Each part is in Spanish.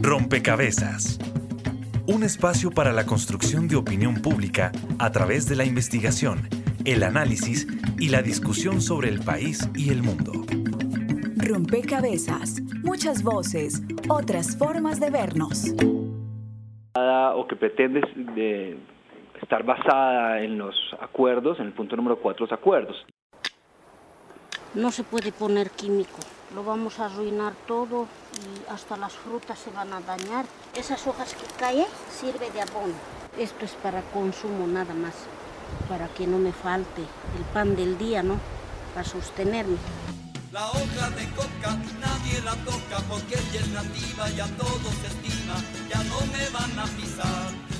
Rompecabezas. Un espacio para la construcción de opinión pública a través de la investigación, el análisis y la discusión sobre el país y el mundo. Rompecabezas. Muchas voces, otras formas de vernos. O que pretende de estar basada en los acuerdos, en el punto número 4, los acuerdos. No se puede poner químico, lo vamos a arruinar todo y hasta las frutas se van a dañar. Esas hojas que caen sirve de abono. Esto es para consumo nada más, para que no me falte el pan del día, ¿no? Para sostenerme. La hoja de coca nadie la toca porque ella es nativa y a todos estima, ya no me van a pisar.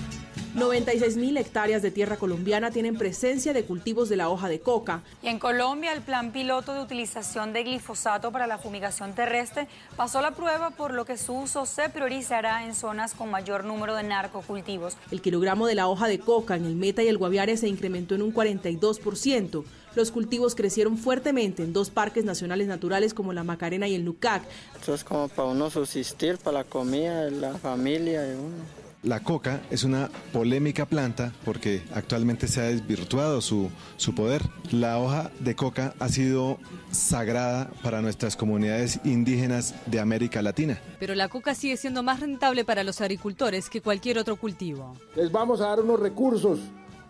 96.000 hectáreas de tierra colombiana tienen presencia de cultivos de la hoja de coca. Y en Colombia, el plan piloto de utilización de glifosato para la fumigación terrestre pasó la prueba, por lo que su uso se priorizará en zonas con mayor número de narcocultivos. El kilogramo de la hoja de coca en el Meta y el Guaviare se incrementó en un 42%. Los cultivos crecieron fuertemente en dos parques nacionales naturales como la Macarena y el Nucac. Esto es como para uno subsistir, para la comida de la familia de uno. La coca es una polémica planta porque actualmente se ha desvirtuado su, su, poder. La hoja de coca ha sido sagrada para nuestras comunidades indígenas de América Latina. Pero la coca sigue siendo más rentable para los agricultores que cualquier otro cultivo. Les vamos a dar unos recursos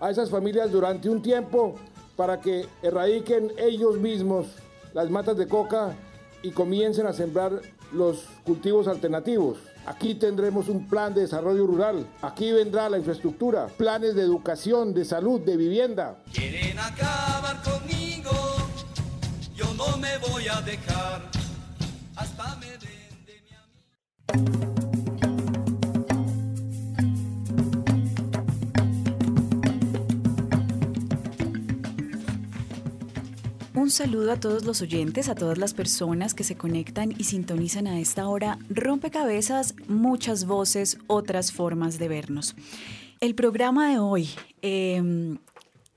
a esas familias durante un tiempo para que erradiquen ellos mismos las matas de coca y comiencen a sembrar los cultivos alternativos. Aquí tendremos un plan de desarrollo rural. Aquí vendrá la infraestructura, planes de educación, de salud, de vivienda. Quieren acabar conmigo, yo no me voy a dejar hasta me den de mi amigo. Saludo a todos los oyentes, a todas las personas que se conectan y sintonizan a esta hora. Rompecabezas, muchas voces, otras formas de vernos. El programa de hoy, eh,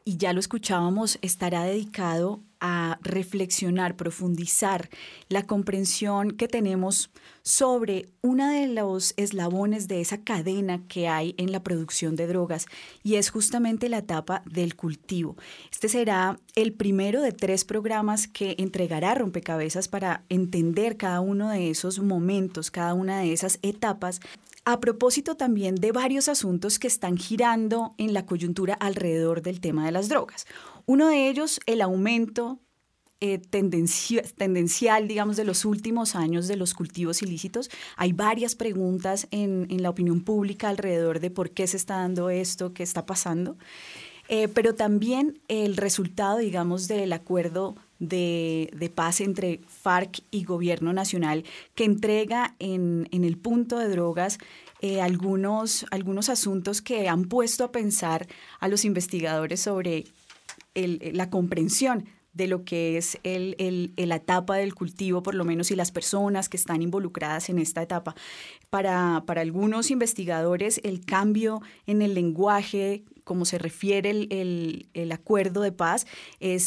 y ya lo escuchábamos, estará dedicado a reflexionar, profundizar la comprensión que tenemos sobre uno de los eslabones de esa cadena que hay en la producción de drogas y es justamente la etapa del cultivo. Este será el primero de tres programas que entregará Rompecabezas para entender cada uno de esos momentos, cada una de esas etapas a propósito también de varios asuntos que están girando en la coyuntura alrededor del tema de las drogas. Uno de ellos, el aumento eh, tendencial, digamos, de los últimos años de los cultivos ilícitos. Hay varias preguntas en, la opinión pública alrededor de por qué se está dando esto, qué está pasando. Eh, pero también el resultado, digamos, del acuerdo de, paz entre FARC y Gobierno Nacional, que entrega en, el punto de drogas eh, algunos, algunos asuntos que han puesto a pensar a los investigadores sobre la comprensión de lo que es la etapa del cultivo, por lo menos, y las personas que están involucradas en esta etapa. Para, algunos investigadores, el cambio en el lenguaje, como se refiere el, acuerdo de paz, eh,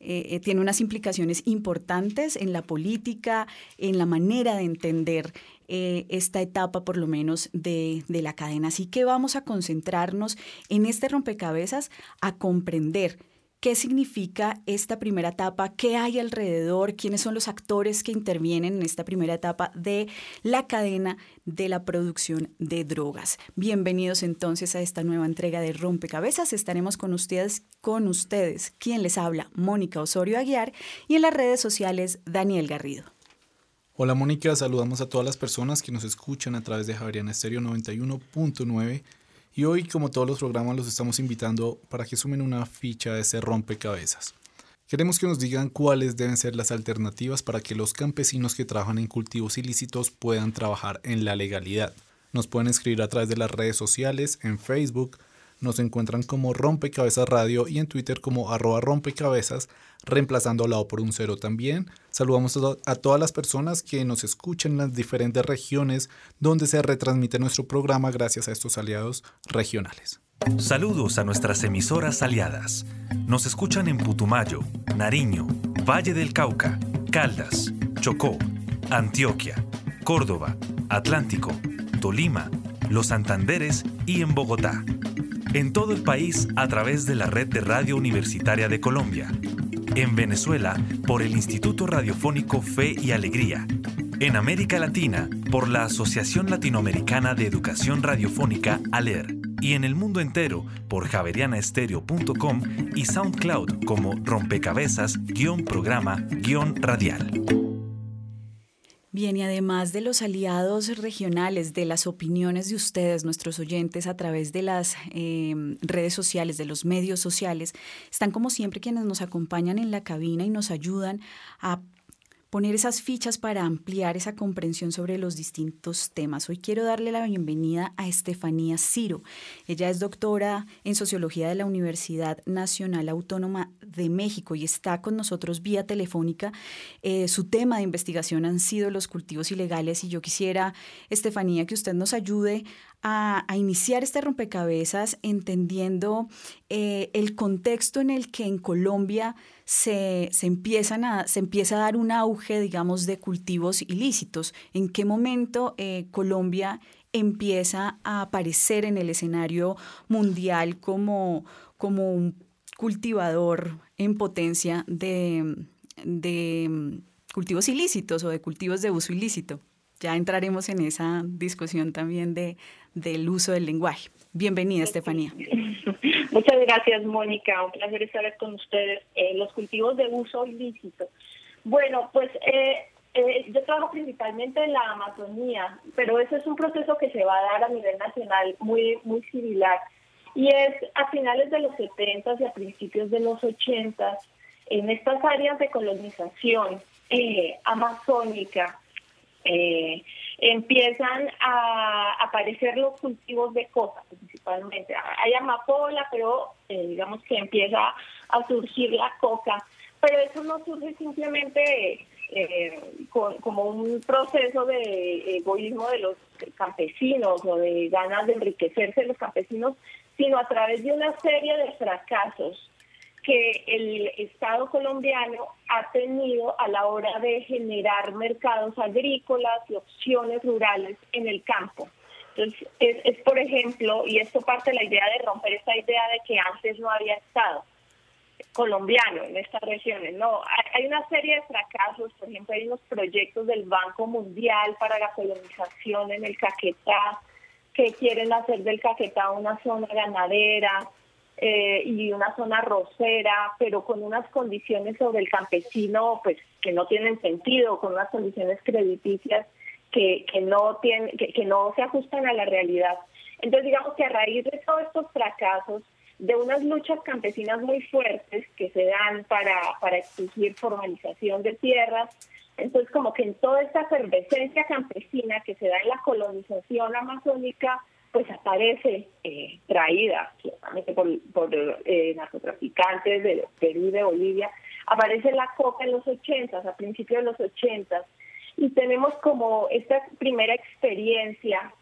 eh, tiene unas implicaciones importantes en la política, en la manera de entender eh, esta etapa, por lo menos, de, la cadena. Así que vamos a concentrarnos en este rompecabezas a comprender ¿Qué significa esta primera etapa? ¿Qué hay alrededor? ¿Quiénes son los actores que intervienen en esta primera etapa de la cadena de la producción de drogas? Bienvenidos entonces a esta nueva entrega de Rompecabezas. Estaremos con ustedes, con ustedes, quien les habla, Mónica Osorio Aguiar, y en las redes sociales, Daniel Garrido. Hola Mónica, saludamos a todas las personas que nos escuchan a través de Javeriana Estéreo 91.9 y hoy, como todos los programas, los estamos invitando para que sumen una ficha de ese rompecabezas. Queremos que nos digan cuáles deben ser las alternativas para que los campesinos que trabajan en cultivos ilícitos puedan trabajar en la legalidad. Nos pueden escribir a través de las redes sociales, en Facebook, nos encuentran como Rompecabezas Radio y en Twitter como arroba rompecabezas, reemplazando la O por un cero también. Saludamos a, todas las personas que nos escuchan en las diferentes regiones donde se retransmite nuestro programa gracias a estos aliados regionales. Saludos a nuestras emisoras aliadas. Nos escuchan en Putumayo, Nariño, Valle del Cauca, Caldas, Chocó, Antioquia, Córdoba, Atlántico, Tolima, Los Santanderes y en Bogotá. En todo el país a través de la red de Radio Universitaria de Colombia. En Venezuela por el Instituto Radiofónico Fe y Alegría. En América Latina por la Asociación Latinoamericana de Educación Radiofónica ALER. Y en el mundo entero por javerianaestereo.com y SoundCloud como rompecabezas-programa-radial. Bien, y además de los aliados regionales, de las opiniones de ustedes, nuestros oyentes, a través de las eh, redes sociales, de los medios sociales, están como siempre quienes nos acompañan en la cabina y nos ayudan a poner esas fichas para ampliar esa comprensión sobre los distintos temas. Hoy quiero darle la bienvenida a Estefanía Ciro. Ella es doctora en Sociología de la Universidad Nacional Autónoma de México y está con nosotros vía telefónica. Eh, su tema de investigación han sido los cultivos ilegales y yo quisiera, Estefanía, que usted nos ayude a, iniciar este rompecabezas entendiendo eh, el contexto en el que en Colombia se, empiezan a, se empieza a dar un auge, digamos, de cultivos ilícitos. ¿En qué momento eh, Colombia empieza a aparecer en el escenario mundial como, como un cultivador en potencia de, de cultivos ilícitos o de cultivos de uso ilícito? Ya entraremos en esa discusión también de, del uso del lenguaje. Bienvenida, Estefanía. Muchas gracias, Mónica. Un placer estar con ustedes. Eh, los cultivos de uso ilícito. Bueno, pues eh, eh, yo trabajo principalmente en la Amazonía, pero ese es un proceso que se va a dar a nivel nacional muy, muy similar. Y es a finales de los 70 y a principios de los 80 en estas áreas de colonización amazónica eh, empiezan a aparecer los cultivos de coca principalmente. Hay amapola, pero eh, digamos que empieza a surgir la coca, pero eso no surge simplemente eh, como un proceso de egoísmo de los campesinos o de ganas de enriquecerse los campesinos, sino a través de una serie de fracasos que el Estado colombiano ha tenido a la hora de generar mercados agrícolas y opciones rurales en el campo. Entonces, es, por ejemplo, y esto parte de la idea de romper esta idea de que antes no había Estado colombiano en estas regiones. No, hay una serie de fracasos, por ejemplo, hay unos proyectos del Banco Mundial para la colonización en el Caquetá, que quieren hacer del Caquetá una zona ganadera, eh, y una zona rosera, pero con unas condiciones sobre el campesino pues que no tienen sentido, con unas condiciones crediticias que, que no tienen, que, no se ajustan a la realidad. Entonces digamos que a raíz de todos estos fracasos, de unas luchas campesinas muy fuertes que se dan para, para exigir formalización de tierras, entonces como que en toda esta efervescencia campesina que se da en la colonización amazónica, pues aparece eh, traída por, por eh, narcotraficantes de Perú y de Bolivia, aparece la coca en los 80, a principios de los 80, y tenemos como esta primera experiencia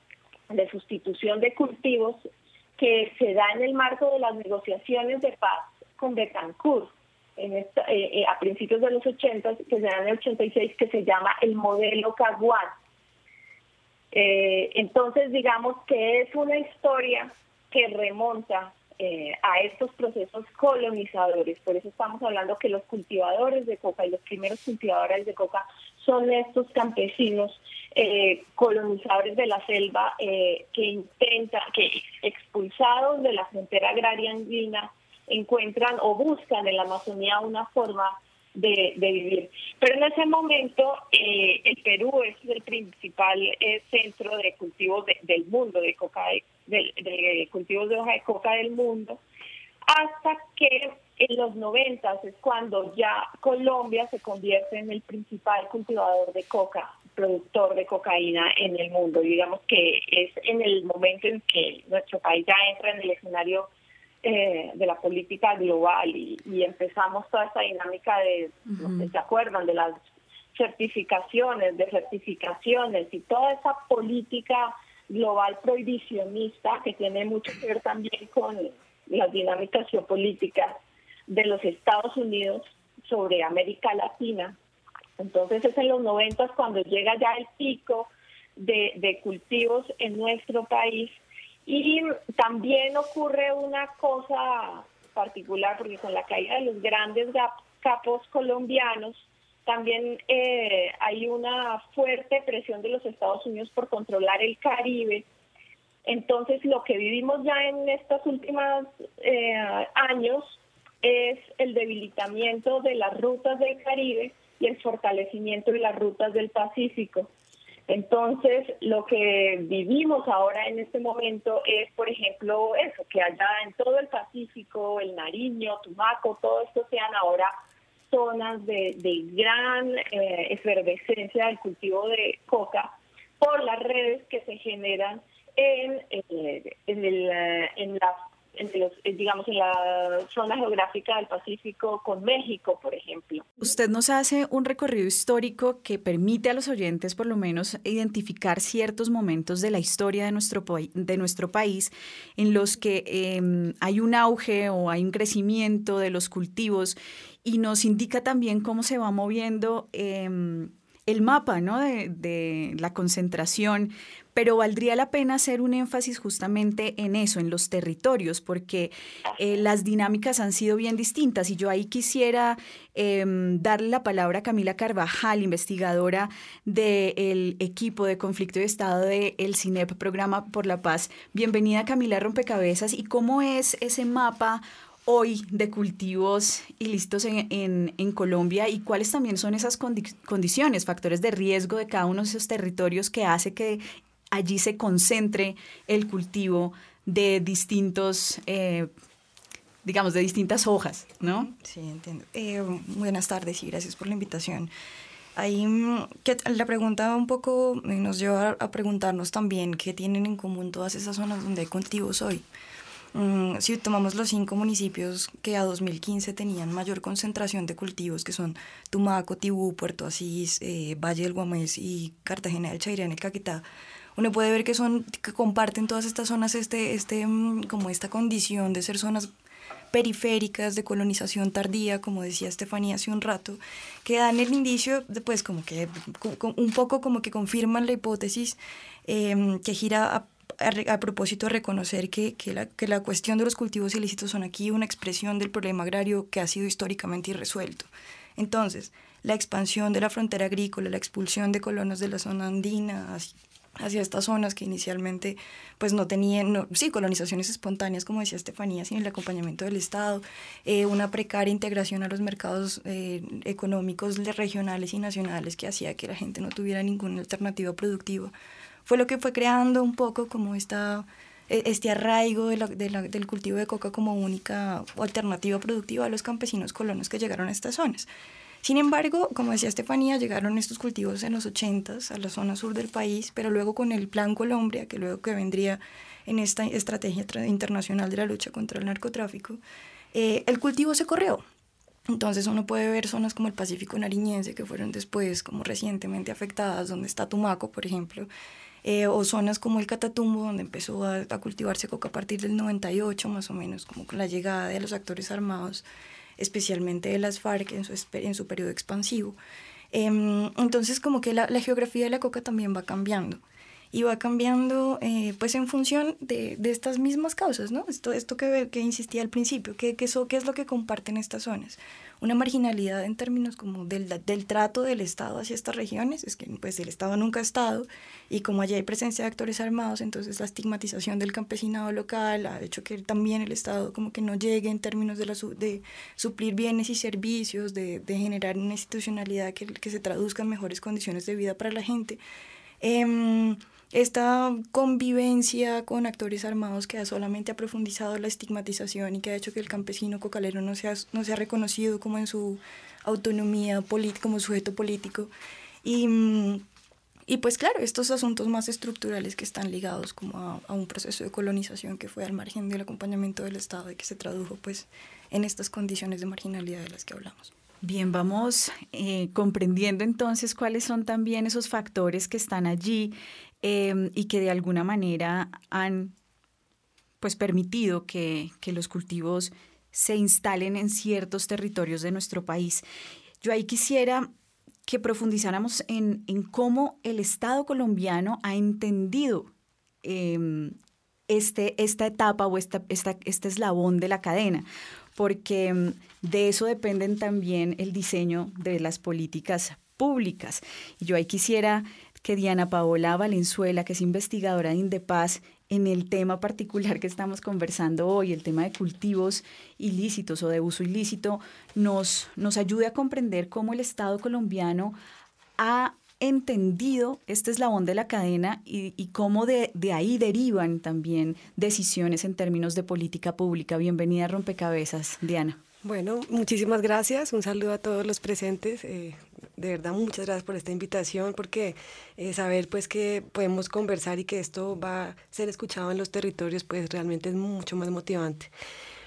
de sustitución de cultivos que se da en el marco de las negociaciones de paz con Betancourt en eh, a principios de los 80, que se da en el 86, que se llama el modelo Caguán eh, entonces, digamos que es una historia que remonta eh, a estos procesos colonizadores. Por eso estamos hablando que los cultivadores de coca y los primeros cultivadores de coca son estos campesinos eh, colonizadores de la selva que intentan, que expulsados de la frontera agraria andina, encuentran o buscan en la Amazonía una forma de, vivir. Pero en ese momento eh, el Perú es el principal eh, centro de cultivos del mundo, de, coca, de, cultivos de hoja de coca del mundo, hasta que en los 90 es cuando ya Colombia se convierte en el principal cultivador de coca, productor de cocaína en el mundo. Digamos que es en el momento en que nuestro país ya entra en el escenario eh, de la política global y, empezamos toda esta dinámica de, ¿se acuerdan? De las certificaciones, de certificaciones y toda esa política global prohibicionista que tiene mucho que ver también con las dinámicas geopolíticas de los Estados Unidos sobre América Latina Entonces es en los 90 cuando llega ya el pico de, cultivos en nuestro país. Y también ocurre una cosa particular, porque con la caída de los grandes capos colombianos, también eh, hay una fuerte presión de los Estados Unidos por controlar el Caribe. Entonces, lo que vivimos ya en estos últimos eh, años es el debilitamiento de las rutas del Caribe y el fortalecimiento de las rutas del Pacífico. Entonces, lo que vivimos ahora en este momento es, por ejemplo, eso, que allá en todo el Pacífico, el Nariño, Tumaco, todo esto sean ahora zonas de, gran eh, efervescencia del cultivo de coca por las redes que se generan en, eh, en, el, eh, en las eh, digamos, en la zona geográfica del Pacífico con México, por ejemplo. Usted nos hace un recorrido histórico que permite a los oyentes, por lo menos, identificar ciertos momentos de la historia de nuestro, de nuestro país en los que em, hay un auge o hay un crecimiento de los cultivos y nos indica también cómo se va moviendo. Em, el mapa ¿no? de, la concentración pero valdría la pena hacer un énfasis justamente en eso, en los territorios, porque eh, las dinámicas han sido bien distintas y yo ahí quisiera em, darle la palabra a Camila Carvajal, investigadora del equipo de conflicto y Estado del el CINEP, Programa por la Paz. Bienvenida Camila Rompecabezas y cómo es ese mapa hoy de cultivos ilícitos en, en, en, Colombia y cuáles también son esas condiciones, factores de riesgo de cada uno de esos territorios que hace que allí se concentre el cultivo de distintos, eh, digamos, de distintas hojas, ¿no? Sí, entiendo. Eh, buenas tardes y gracias por la invitación. Ahí mm, que la pregunta un poco eh, nos lleva a preguntarnos también qué tienen en común todas esas zonas donde hay cultivos hoy. Mm, si tomamos los cinco municipios que a 2015 tenían mayor concentración de cultivos, que son Tumaco, Tibú, Puerto Asís, Valle del Guamés y Cartagena del Chairá en el Caquetá, uno puede ver que son que comparten todas estas zonas este este mm, como esta condición de ser zonas periféricas de colonización tardía, como decía Estefanía hace un rato, que dan el indicio, de, pues como que un poco como que confirman la hipótesis em, que gira a, a, propósito de reconocer que, que, la, que la cuestión de los cultivos ilícitos son aquí una expresión del problema agrario que ha sido históricamente irresuelto. Entonces, la expansión de la frontera agrícola, la expulsión de colonos de la zona andina, hacia estas zonas que inicialmente pues no tenían, sí, colonizaciones espontáneas, como decía Estefanía, sin el acompañamiento del Estado, eh, una precaria integración a los mercados eh, económicos regionales y nacionales que hacía que la gente no tuviera ninguna alternativa productiva. Fue lo que fue creando un poco como esta, e, este arraigo de del cultivo de coca como única alternativa productiva a los campesinos colonos que llegaron a estas zonas. Sin embargo, como decía Estefanía, llegaron estos cultivos en los 80 a la zona sur del país, pero luego con el Plan Colombia, que luego que vendría en esta estrategia internacional de la lucha contra el narcotráfico, eh, el cultivo se corrió. Entonces uno puede ver zonas como el Pacífico Nariñense, que fueron después como recientemente afectadas, donde está Tumaco, por ejemplo, eh, o zonas como el Catatumbo, donde empezó a, a, cultivarse coca a partir del 98 más o menos, como con la llegada de los actores armados especialmente de las FARC en su, en su periodo expansivo. Em, entonces como que la, la, geografía de la coca también va cambiando y va cambiando eh, pues en función de, de, estas mismas causas, ¿no? Esto, esto que, que insistía al principio, ¿qué, qué, ¿qué es lo que comparten estas zonas? Una marginalidad en términos como del, del, trato del Estado hacia estas regiones, es que pues el Estado nunca ha estado y como allá hay presencia de actores armados, entonces la estigmatización del campesinado local ha hecho que también el Estado como que no llegue en términos de, la, de suplir bienes y servicios, de, de generar una institucionalidad que, que, se traduzca en mejores condiciones de vida para la gente. Eh, esta convivencia con actores armados que solamente ha profundizado la estigmatización y que ha hecho que el campesino cocalero no sea, no sea reconocido como en su autonomía como sujeto político. Y, y, pues claro, estos asuntos más estructurales que están ligados como a, a, un proceso de colonización que fue al margen del acompañamiento del Estado y que se tradujo pues en estas condiciones de marginalidad de las que hablamos. Bien, vamos eh, comprendiendo entonces cuáles son también esos factores que están allí Em, y que de alguna manera han pues permitido que, los cultivos se instalen en ciertos territorios de nuestro país. Yo ahí quisiera que profundizáramos en, cómo el Estado colombiano ha entendido em, este, esta etapa o esta, este eslabón de la cadena, porque em, de eso dependen también el diseño de las políticas públicas. yo ahí quisiera que Diana Paola Valenzuela, que es investigadora de Indepaz, en el tema particular que estamos conversando hoy, el tema de cultivos ilícitos o de uso ilícito, nos, nos ayude a comprender cómo el Estado colombiano ha entendido este eslabón de la cadena y, y cómo de, ahí derivan también decisiones en términos de política pública. Bienvenida a Rompecabezas, Diana. Bueno, muchísimas gracias. Un saludo a todos los presentes. Eh, de verdad, muchas gracias por esta invitación, porque eh, saber pues que podemos conversar y que esto va a ser escuchado en los territorios, pues realmente es mucho más motivante.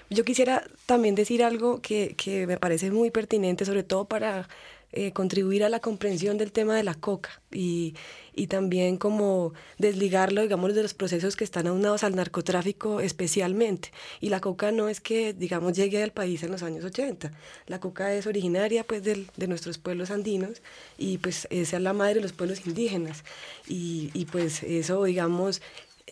Yo quisiera también decir algo que me parece muy pertinente, sobre todo para eh, contribuir a la comprensión del tema de la coca y, y, también como desligarlo, digamos, de los procesos que están aunados al narcotráfico especialmente. Y la coca no es que, digamos, llegue al país en los años 80. La coca es originaria, pues, del, de nuestros pueblos andinos y, pues, es la madre de los pueblos indígenas. Y, y pues, eso, digamos,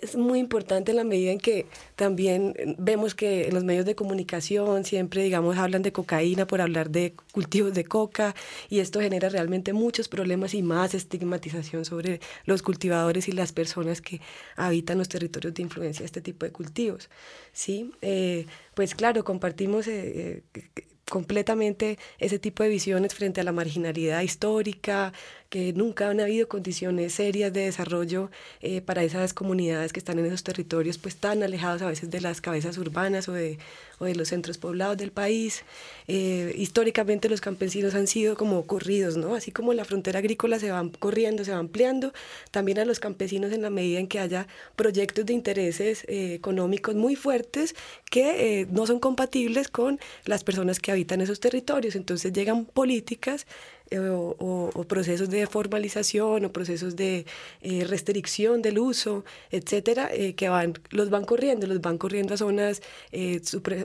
es muy importante en la medida en que también vemos que los medios de comunicación siempre, digamos, hablan de cocaína por hablar de cultivos de coca y esto genera realmente muchos problemas y más estigmatización sobre los cultivadores y las personas que habitan los territorios de influencia de este tipo de cultivos. ¿sí? Eh, pues claro, compartimos... Eh, eh, completamente ese tipo de visiones frente a la marginalidad histórica, que nunca han habido condiciones serias de desarrollo eh, para esas comunidades que están en esos territorios pues tan alejados a veces de las cabezas urbanas o de, o de los centros poblados del país. Eh, históricamente los campesinos han sido como corridos, ¿no? Así como la frontera agrícola se va corriendo, se va ampliando, también a los campesinos en la medida en que haya proyectos de intereses eh, económicos muy fuertes que no son compatibles con las personas que habitan esos territorios. Entonces llegan políticas eh, o, procesos de formalización o procesos de eh, restricción del uso, etcétera, eh, que van, los van corriendo, los van corriendo a zonas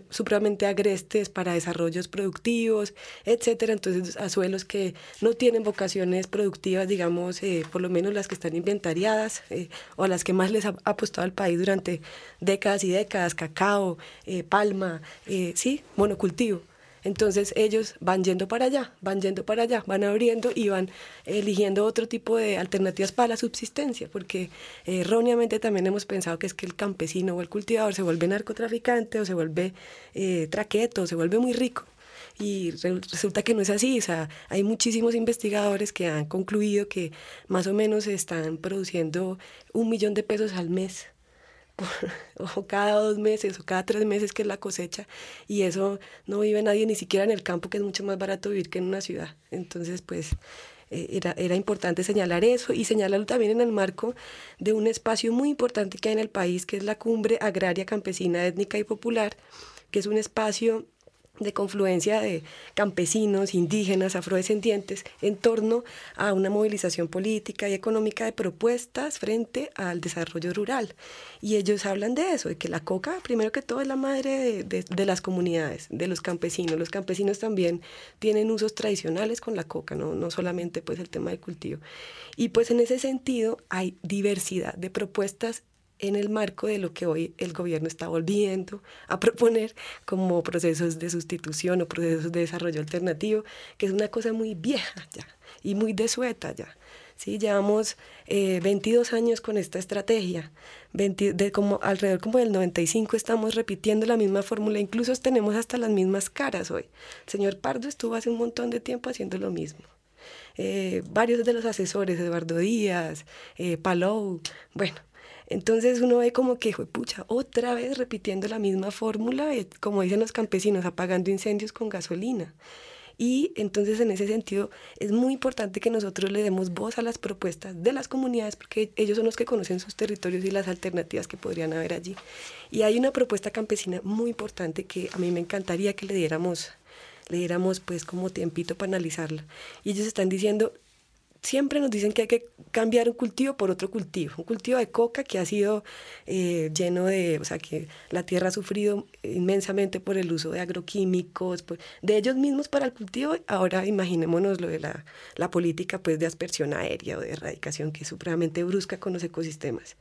supremamente agrestes para desarrollos productivos, etcétera. Entonces, a suelos que no tienen vocaciones productivas, digamos, por lo menos las que están inventariadas o las que más les ha apostado al país durante décadas y décadas, cacao, palma, sí, monocultivo. Entonces ellos van yendo para allá, van yendo para allá, van abriendo y van eligiendo otro tipo de alternativas para la subsistencia, porque eh, erróneamente también hemos pensado que es que el campesino o el cultivador se vuelve narcotraficante o se vuelve eh, traqueto, se vuelve muy rico. Y resulta que no es así, o sea, hay muchísimos investigadores que han concluido que más o menos están produciendo un millón de pesos al mes o cada dos meses o cada tres meses que es la cosecha y eso no vive nadie ni siquiera en el campo que es mucho más barato vivir que en una ciudad. Entonces pues eh, era, era importante señalar eso y señalarlo también en el marco de un espacio muy importante que hay en el país que es la cumbre agraria campesina étnica y popular que es un espacio de confluencia de campesinos, indígenas, afrodescendientes, en torno a una movilización política y económica de propuestas frente al desarrollo rural. Y ellos hablan de eso, de que la coca, primero que todo, es la madre de, de, las comunidades, de los campesinos. Los campesinos también tienen usos tradicionales con la coca, no, no solamente pues el tema de cultivo. Y pues en ese sentido hay diversidad de propuestas en el marco de lo que hoy el gobierno está volviendo a proponer como procesos de sustitución o procesos de desarrollo alternativo, que es una cosa muy vieja ya y muy desueta ya. ¿sí? Llevamos 22 eh, años con esta estrategia, de como alrededor como del 95 estamos repitiendo la misma fórmula, incluso tenemos hasta las mismas caras hoy. El señor Pardo estuvo hace un montón de tiempo haciendo lo mismo. Eh, varios de los asesores, Eduardo Díaz, eh, Palou, bueno, entonces uno ve como que, pucha, otra vez repitiendo la misma fórmula, eh, como dicen los campesinos, apagando incendios con gasolina. Y entonces en ese sentido es muy importante que nosotros le demos voz a las propuestas de las comunidades porque ellos son los que conocen sus territorios y las alternativas que podrían haber allí. Y hay una propuesta campesina muy importante que a mí me encantaría que le diéramos, le diéramos pues como tiempito para analizarla. Y ellos están diciendo, siempre nos dicen que hay que cambiar un cultivo por otro cultivo. Un cultivo de coca que ha sido eh, lleno de, o sea, que la tierra ha sufrido inmensamente por el uso de agroquímicos, de ellos mismos para el cultivo. Ahora imaginémonos lo de la, la política pues, de aspersión aérea o de erradicación que es supremamente brusca con los ecosistemas.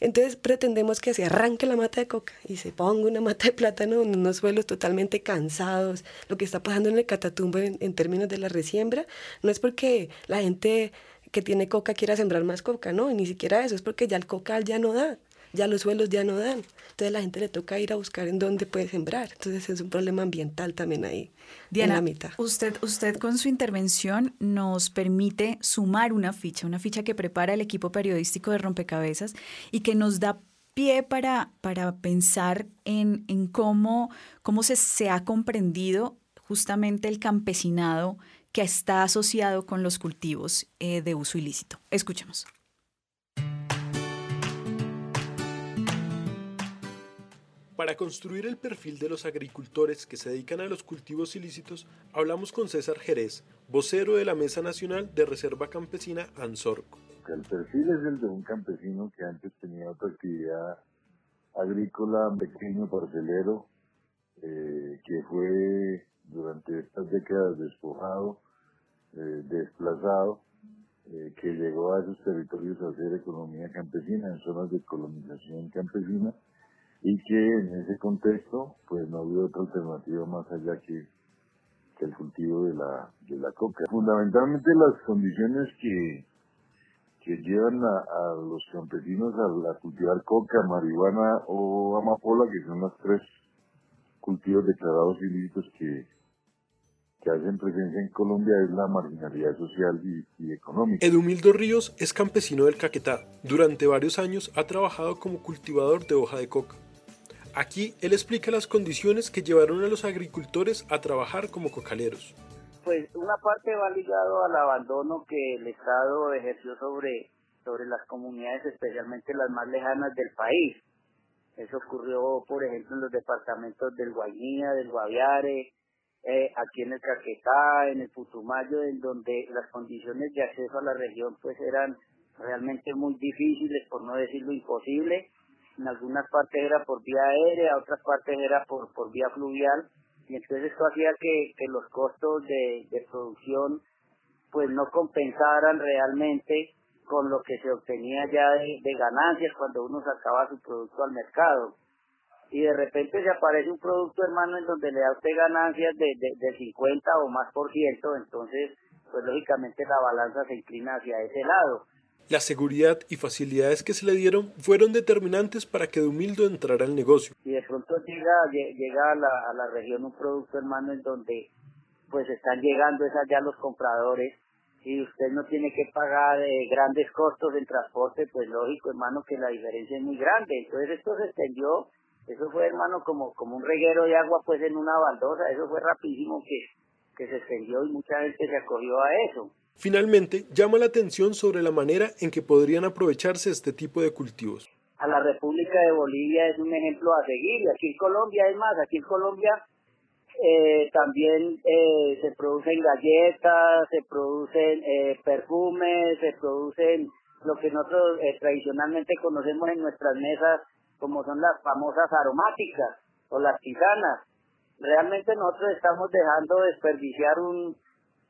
Entonces pretendemos que se arranque la mata de coca y se ponga una mata de plátano en unos suelos totalmente cansados. Lo que está pasando en el Catatumbo en, en términos de la resiembra no es porque la gente que tiene coca quiera sembrar más coca, no, ni siquiera eso, es porque ya el cocal ya no da ya los suelos ya no dan. Entonces la gente le toca ir a buscar en dónde puede sembrar. Entonces es un problema ambiental también ahí. Diana, en la mitad. Usted, usted con su intervención nos permite sumar una ficha, una ficha que prepara el equipo periodístico de Rompecabezas y que nos da pie para, para pensar en, en cómo, cómo se, se ha comprendido justamente el campesinado que está asociado con los cultivos eh, de uso ilícito. Escuchemos. Para construir el perfil de los agricultores que se dedican a los cultivos ilícitos, hablamos con César Jerez, vocero de la Mesa Nacional de Reserva Campesina Ansorco. El perfil es el de un campesino que antes tenía otra actividad agrícola, pequeño parcelero, eh, que fue durante estas décadas despojado, eh, desplazado, eh, que llegó a esos territorios a hacer economía campesina en zonas de colonización campesina y que en ese contexto pues no había otra alternativa más allá que, el cultivo de la, de la coca. Fundamentalmente las condiciones que, que llevan a, los campesinos a, cultivar coca, marihuana o amapola, que son los tres cultivos declarados ilícitos que, que hacen presencia en Colombia es la marginalidad social y, y, económica. Edumildo Ríos es campesino del Caquetá. Durante varios años ha trabajado como cultivador de hoja de coca. Aquí él explica las condiciones que llevaron a los agricultores a trabajar como cocaleros. Pues una parte va ligado al abandono que el Estado ejerció sobre, sobre las comunidades, especialmente las más lejanas del país. Eso ocurrió, por ejemplo, en los departamentos del Guainía, del Guaviare, eh, aquí en el Caquetá, en el Putumayo, en donde las condiciones de acceso a la región pues eran realmente muy difíciles, por no decirlo imposible en algunas partes era por vía aérea, otras partes era por, por vía fluvial, y entonces esto hacía que, que los costos de, de producción pues no compensaran realmente con lo que se obtenía ya de, de, ganancias cuando uno sacaba su producto al mercado. Y de repente se aparece un producto hermano en donde le da usted ganancias de, de, de 50 o más por ciento, entonces pues lógicamente la balanza se inclina hacia ese lado. La seguridad y facilidades que se le dieron fueron determinantes para que Dumildo entrara al negocio. Y de pronto llega, llega a, la, a la región un producto hermano en donde pues están llegando esas ya los compradores y usted no tiene que pagar eh, grandes costos en transporte, pues lógico hermano que la diferencia es muy grande. Entonces esto se extendió, eso fue hermano como, como un reguero de agua pues en una baldosa, eso fue rapidísimo que, que se extendió y mucha gente se acogió a eso. Finalmente, llama la atención sobre la manera en que podrían aprovecharse este tipo de cultivos. A la República de Bolivia es un ejemplo a seguir, aquí en Colombia es más, aquí en Colombia eh, también eh, se producen galletas, se producen eh, perfumes, se producen lo que nosotros tradicionalmente conocemos en nuestras mesas como son las famosas aromáticas o las tisanas. Realmente nosotros estamos dejando desperdiciar un,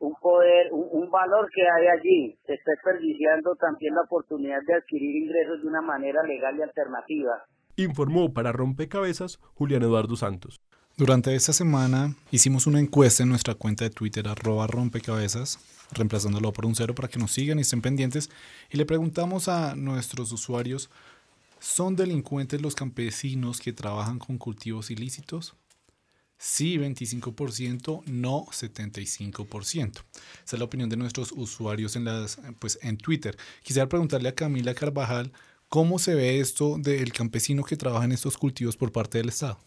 un poder, un, valor que hay allí. Se está desperdiciando también la oportunidad de adquirir ingresos de una manera legal y alternativa. Informó para Rompecabezas Julián Eduardo Santos. Durante esta semana hicimos una encuesta en nuestra cuenta de Twitter, arroba rompecabezas, reemplazándolo por un cero para que nos sigan y estén pendientes, y le preguntamos a nuestros usuarios, ¿son delincuentes los campesinos que trabajan con cultivos ilícitos? Sí, 25%, no 75%. Esa es la opinión de nuestros usuarios en, las, pues, en Twitter. Quisiera preguntarle a Camila Carvajal cómo se ve esto del campesino que trabaja en estos cultivos por parte del Estado.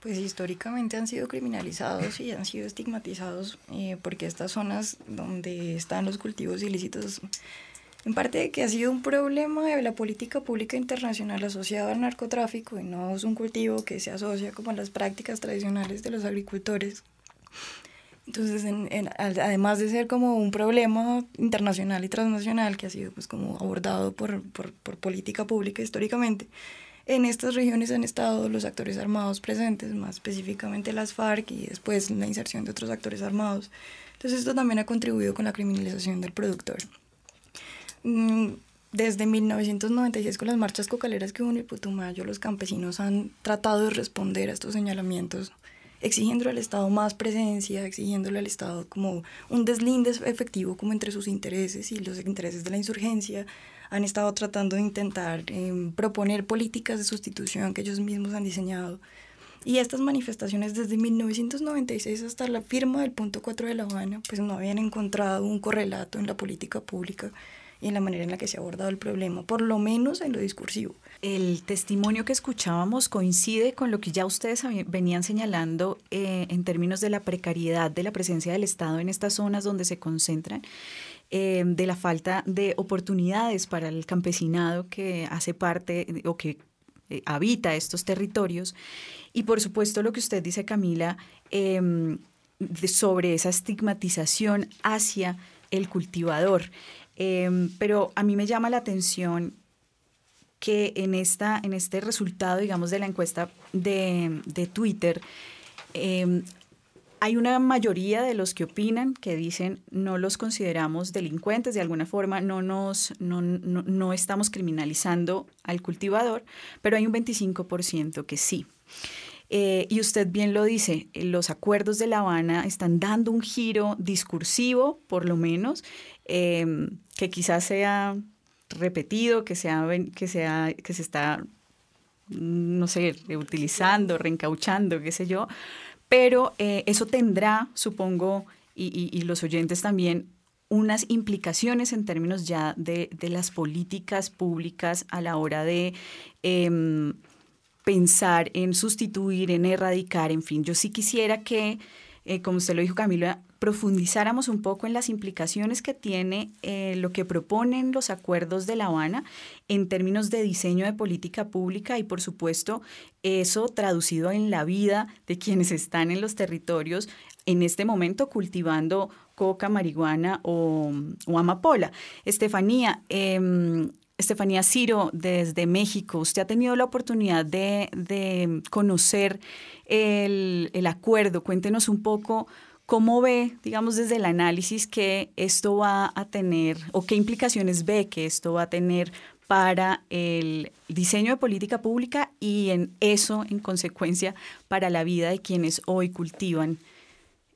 Pues históricamente han sido criminalizados y han sido estigmatizados eh, porque estas zonas donde están los cultivos ilícitos en parte que ha sido un problema de la política pública internacional asociado al narcotráfico y no es un cultivo que se asocia como a las prácticas tradicionales de los agricultores. Entonces, además de ser como un problema internacional y transnacional que ha sido pues como abordado por, por, por política pública históricamente, en estas regiones han estado los actores armados presentes, más específicamente las FARC y después la inserción de otros actores armados. Entonces esto también ha contribuido con la criminalización del productor. Mm, desde 1996 con las marchas cocaleras que hubo en el Putumayo, los campesinos han tratado de responder a estos señalamientos exigiéndole al Estado más presencia, exigiéndole al Estado como un deslinde efectivo como entre sus intereses y los intereses de la insurgencia, han estado tratando de intentar em, proponer políticas de sustitución que ellos mismos han diseñado. Y estas manifestaciones desde 1996 hasta la firma del punto 4 de La Habana, pues no habían encontrado un correlato en la política pública y en la manera en la que se ha abordado el problema, por lo menos en lo discursivo. El testimonio que escuchábamos coincide con lo que ya ustedes venían señalando eh, en términos de la precariedad de la presencia del Estado en estas zonas donde se concentran eh, de la falta de oportunidades para el campesinado que hace parte o que eh, habita estos territorios. Y por supuesto lo que usted dice, Camila, em, sobre esa estigmatización hacia el cultivador. Em, pero a mí me llama la atención que en, esta, en este resultado, digamos, de la encuesta de, Twitter, eh, hay una mayoría de los que opinan que dicen no los consideramos delincuentes de alguna forma, no, nos, no, no, no estamos criminalizando al cultivador, pero hay un 25% que sí. Eh, y usted bien lo dice, los acuerdos de La Habana están dando un giro discursivo, por lo menos, em, que quizás sea repetido, que, sea, que, sea, que se está, no sé, utilizando, reencauchando, qué sé yo, pero eh, eso tendrá, supongo, y, los oyentes también, unas implicaciones en términos ya de, las políticas públicas a la hora de em, pensar en sustituir, en erradicar, en fin. Yo sí quisiera que, eh, como usted lo dijo, Camila, profundizáramos un poco en las implicaciones que tiene eh, lo que proponen los acuerdos de La Habana en términos de diseño de política pública y por supuesto eso traducido en la vida de quienes están en los territorios en este momento cultivando coca, marihuana o, amapola. Estefanía, em, Estefanía Ciro, desde México, usted ha tenido la oportunidad de, conocer el, el acuerdo. Cuéntenos un poco ¿Cómo ve, digamos, desde el análisis que esto va a tener o qué implicaciones ve que esto va a tener para el diseño de política pública y en eso, en consecuencia, para la vida de quienes hoy cultivan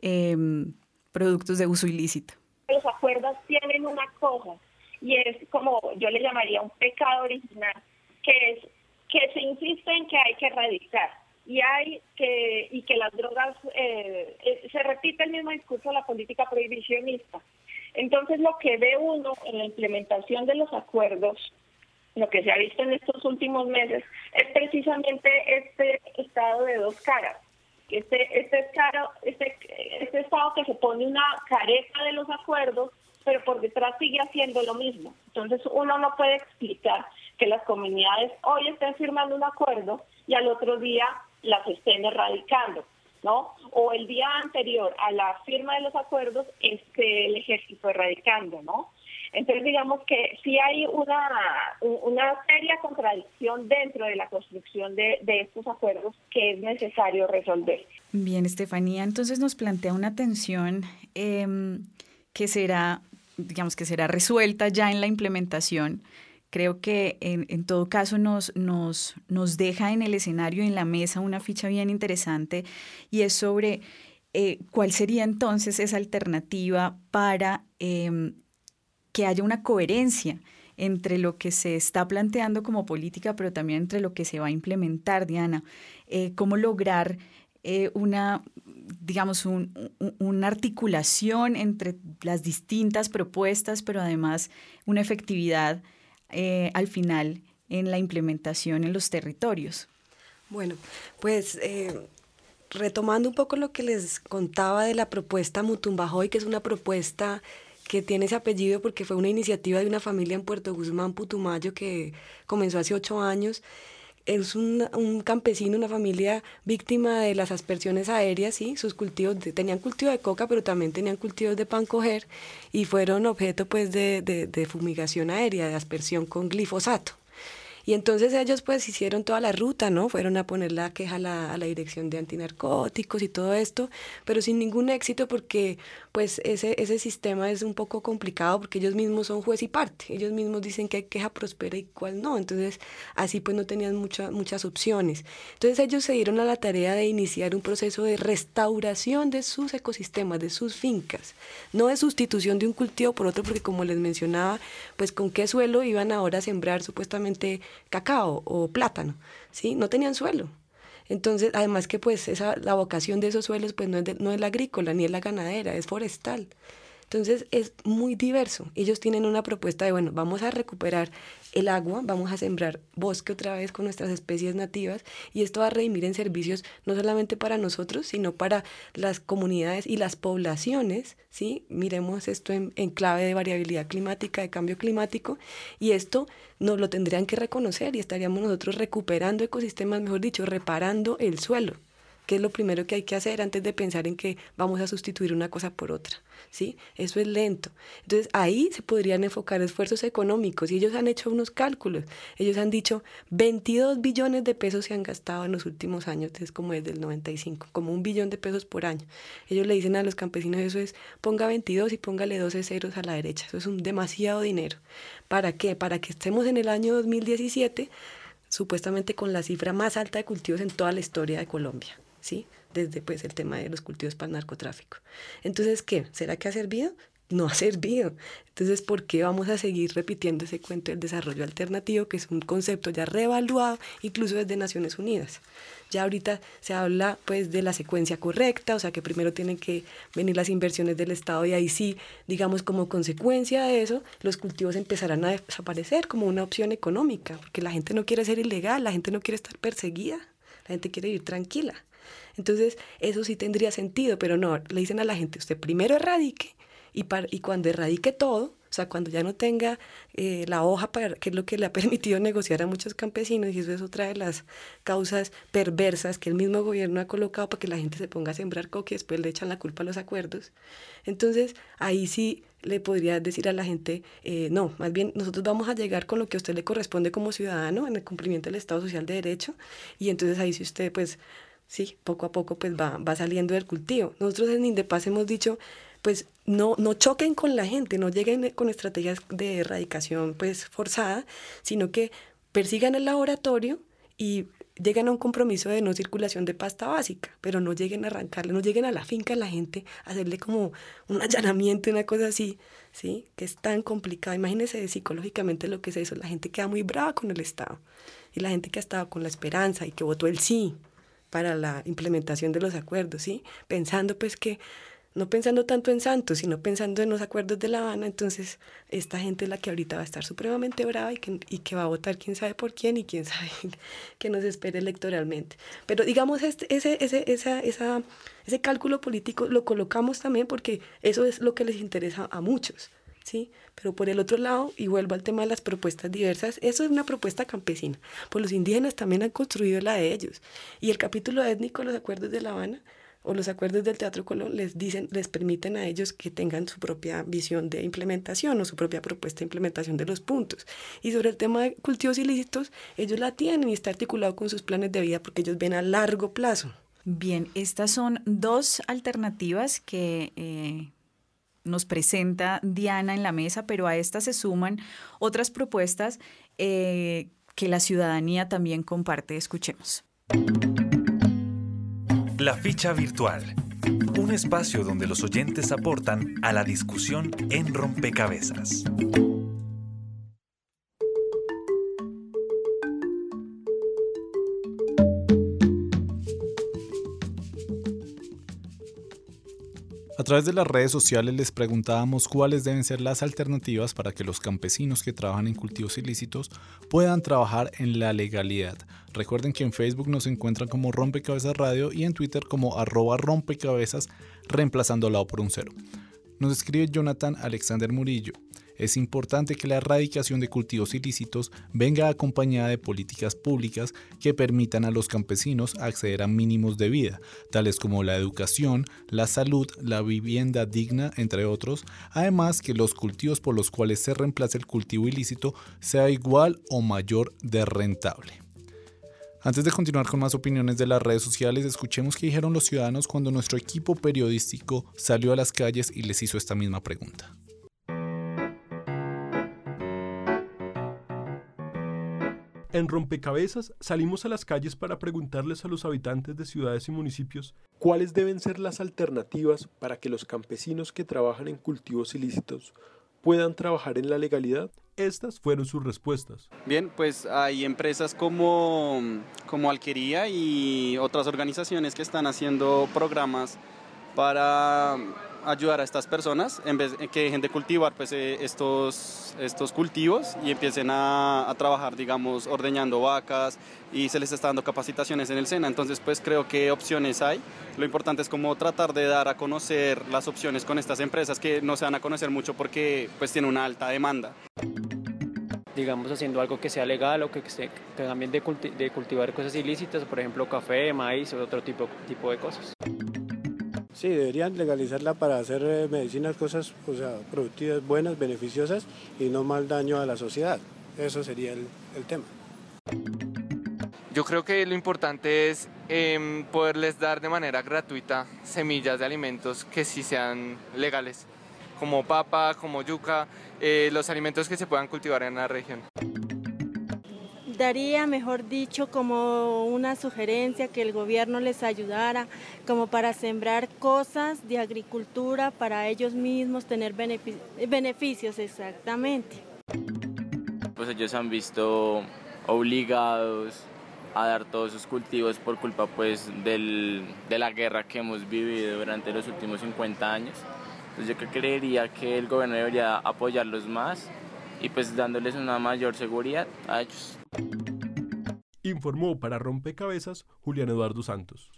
em, productos de uso ilícito? Los acuerdos tienen una cosa y es como yo le llamaría un pecado original, que es que se insiste en que hay que erradicar y hay que y que las drogas eh, eh, se repite el mismo discurso de la política prohibicionista. Entonces lo que ve uno en la implementación de los acuerdos lo que se ha visto en estos últimos meses es precisamente este estado de dos caras. Este este este este estado que se pone una careta de los acuerdos pero por detrás sigue haciendo lo mismo. Entonces uno no puede explicar que las comunidades hoy estén firmando un acuerdo y al otro día las estén erradicando, ¿no? O el día anterior a la firma de los acuerdos esté el ejército erradicando, ¿no? Entonces digamos que sí hay una, una seria contradicción dentro de la construcción de, estos acuerdos que es necesario resolver. Bien, Estefanía, entonces nos plantea una tensión em, que será, digamos que será resuelta ya en la implementación creo que en, todo caso nos, nos, nos, deja en el escenario, en la mesa, una ficha bien interesante y es sobre eh, cuál sería entonces esa alternativa para em, que haya una coherencia entre lo que se está planteando como política, pero también entre lo que se va a implementar, Diana. Eh, ¿Cómo lograr eh, una, digamos, una articulación entre las distintas propuestas, pero además una efectividad eh, al final en la implementación en los territorios? Bueno, pues eh, retomando un poco lo que les contaba de la propuesta Mutumbajoy, que es una propuesta que tiene ese apellido porque fue una iniciativa de una familia en Puerto Guzmán, Putumayo, que comenzó hace ocho años. Es un, un, campesino, una familia víctima de las aspersiones aéreas, ¿sí? Sus cultivos, tenían cultivo de coca, pero también tenían cultivos de pan coger y fueron objeto pues de, de, de fumigación aérea, de aspersión con glifosato. Y entonces ellos pues hicieron toda la ruta, ¿no? Fueron a poner la queja a la, a la dirección de antinarcóticos y todo esto, pero sin ningún éxito porque pues ese, ese sistema es un poco complicado porque ellos mismos son juez y parte. Ellos mismos dicen hay queja prospera y cuál no. Entonces así pues no tenían mucha, muchas opciones. Entonces ellos se dieron a la tarea de iniciar un proceso de restauración de sus ecosistemas, de sus fincas. No de sustitución de un cultivo por otro porque como les mencionaba, pues con qué suelo iban ahora a sembrar supuestamente cacao o plátano, ¿sí? No tenían suelo. Entonces, además que pues esa, la vocación de esos suelos pues no es, no es la agrícola ni es la ganadera, es forestal. Entonces es muy diverso. Ellos tienen una propuesta de, bueno, vamos a recuperar el agua, vamos a sembrar bosque otra vez con nuestras especies nativas y esto va a redimir en servicios no solamente para nosotros, sino para las comunidades y las poblaciones, ¿sí? Miremos esto en, en clave de variabilidad climática, de cambio climático y esto nos lo tendrían que reconocer y estaríamos nosotros recuperando ecosistemas, mejor dicho, reparando el suelo que es lo primero que hay que hacer antes de pensar en que vamos a sustituir una cosa por otra, ¿sí? Eso es lento. Entonces ahí se podrían enfocar esfuerzos económicos y ellos han hecho unos cálculos. Ellos han dicho 22 billones de pesos se han gastado en los últimos años, es como desde el 95, como un billón de pesos por año. Ellos le dicen a los campesinos eso es ponga 22 y póngale 12 ceros a la derecha. Eso es un demasiado dinero. ¿Para qué? Para que estemos en el año 2017 supuestamente con la cifra más alta de cultivos en toda la historia de Colombia. ¿Sí? Desde pues el tema de los cultivos para el narcotráfico. Entonces, ¿qué? ¿Será que ha servido? No ha servido. Entonces, ¿por qué vamos a seguir repitiendo ese cuento del desarrollo alternativo, que es un concepto ya reevaluado incluso desde Naciones Unidas? Ya ahorita se habla pues de la secuencia correcta, o sea que primero tienen que venir las inversiones del Estado y ahí sí, digamos como consecuencia de eso, los cultivos empezarán a desaparecer como una opción económica, porque la gente no quiere ser ilegal, la gente no quiere estar perseguida, la gente quiere vivir tranquila. Entonces, eso sí tendría sentido, pero no, le dicen a la gente, usted primero erradique y, para, y cuando erradique todo, o sea, cuando ya no tenga eh, la hoja, para, que es lo que le ha permitido negociar a muchos campesinos, y eso es otra de las causas perversas que el mismo gobierno ha colocado para que la gente se ponga a sembrar coque y después le echan la culpa a los acuerdos. Entonces, ahí sí le podría decir a la gente, eh, no, más bien nosotros vamos a llegar con lo que a usted le corresponde como ciudadano en el cumplimiento del Estado Social de Derecho, y entonces ahí si usted pues sí, poco a poco pues va, va saliendo del cultivo. Nosotros en Indepaz hemos dicho, pues no, no choquen con la gente, no lleguen con estrategias de erradicación pues forzada, sino que persigan el laboratorio y lleguen a un compromiso de no circulación de pasta básica, pero no lleguen a arrancarle, no lleguen a la finca a la gente, a hacerle como un allanamiento, una cosa así, ¿sí? Que es tan complicado. Imagínense psicológicamente lo que es eso. La gente queda muy brava con el Estado. Y la gente que ha estado con la esperanza y que votó el sí, para la implementación de los acuerdos, ¿sí? Pensando pues que, no pensando tanto en Santos, sino pensando en los acuerdos de La Habana, entonces esta gente es la que ahorita va a estar supremamente brava y que, y que va a votar quién sabe por quién y quién sabe que nos espere electoralmente. Pero digamos, este, ese, ese, esa, esa, ese cálculo político lo colocamos también porque eso es lo que les interesa a muchos, ¿sí? Pero por el otro lado, y vuelvo al tema de las propuestas diversas, eso es una propuesta campesina, pues los indígenas también han construido la de ellos. Y el capítulo étnico, los acuerdos de La Habana, o los acuerdos del Teatro Colón les dicen, les permiten a ellos que tengan su propia visión de implementación o su propia propuesta de implementación de los puntos. Y sobre el tema de cultivos ilícitos, ellos la tienen y está articulado con sus planes de vida porque ellos ven a largo plazo. Bien, estas son dos alternativas que eh, nos presenta Diana en la mesa, pero a estas se suman otras propuestas eh, que la ciudadanía también comparte. Escuchemos. La ficha virtual. Un espacio donde los oyentes aportan a la discusión en rompecabezas. A través de las redes sociales les preguntábamos cuáles deben ser las alternativas para que los campesinos que trabajan en cultivos ilícitos puedan trabajar en la legalidad. Recuerden que en Facebook nos encuentran como Rompecabezas Radio y en Twitter como arroba rompecabezas reemplazando la O por un cero. Nos escribe Jonathan Alexander Murillo. Es importante que la erradicación de cultivos ilícitos venga acompañada de políticas públicas que permitan a los campesinos acceder a mínimos de vida, tales como la educación, la salud, la vivienda digna, entre otros, además que los cultivos por los cuales se reemplace el cultivo ilícito sea igual o mayor de rentable. Antes de continuar con más opiniones de las redes sociales, escuchemos qué dijeron los ciudadanos cuando nuestro equipo periodístico salió a las calles y les hizo esta misma pregunta. En Rompecabezas salimos a las calles para preguntarles a los habitantes de ciudades y municipios cuáles deben ser las alternativas para que los campesinos que trabajan en cultivos ilícitos puedan trabajar en la legalidad estas fueron sus respuestas. Bien, pues hay empresas como, como Alquería y otras organizaciones que están haciendo programas para ayudar a estas personas en vez que dejen de cultivar pues, eh, estos, estos cultivos y empiecen a, a, trabajar, digamos, ordeñando vacas y se les está dando capacitaciones en el SENA. Entonces, pues creo que opciones hay. Lo importante es como tratar de dar a conocer las opciones con estas empresas que no se van a conocer mucho porque pues tienen una alta demanda digamos, haciendo algo que sea legal o que, se, que también de, de, cultivar cosas ilícitas, por ejemplo, café, maíz o otro tipo, tipo de cosas. Sí, deberían legalizarla para hacer eh, medicinas, cosas o sea, productivas, buenas, beneficiosas y no mal daño a la sociedad. Eso sería el, el tema. Yo creo que lo importante es eh, poderles dar de manera gratuita semillas de alimentos que sí sean legales como papa, como yuca, eh, los alimentos que se puedan cultivar en la región. Daría, mejor dicho, como una sugerencia que el gobierno les ayudara, como para sembrar cosas de agricultura para ellos mismos, tener beneficios exactamente. Pues ellos han visto obligados a dar todos sus cultivos por culpa pues del, de la guerra que hemos vivido durante los últimos 50 años. Entonces yo creería que el gobierno debería apoyarlos más y pues dándoles una mayor seguridad a ellos. Informó para Rompecabezas Julián Eduardo Santos.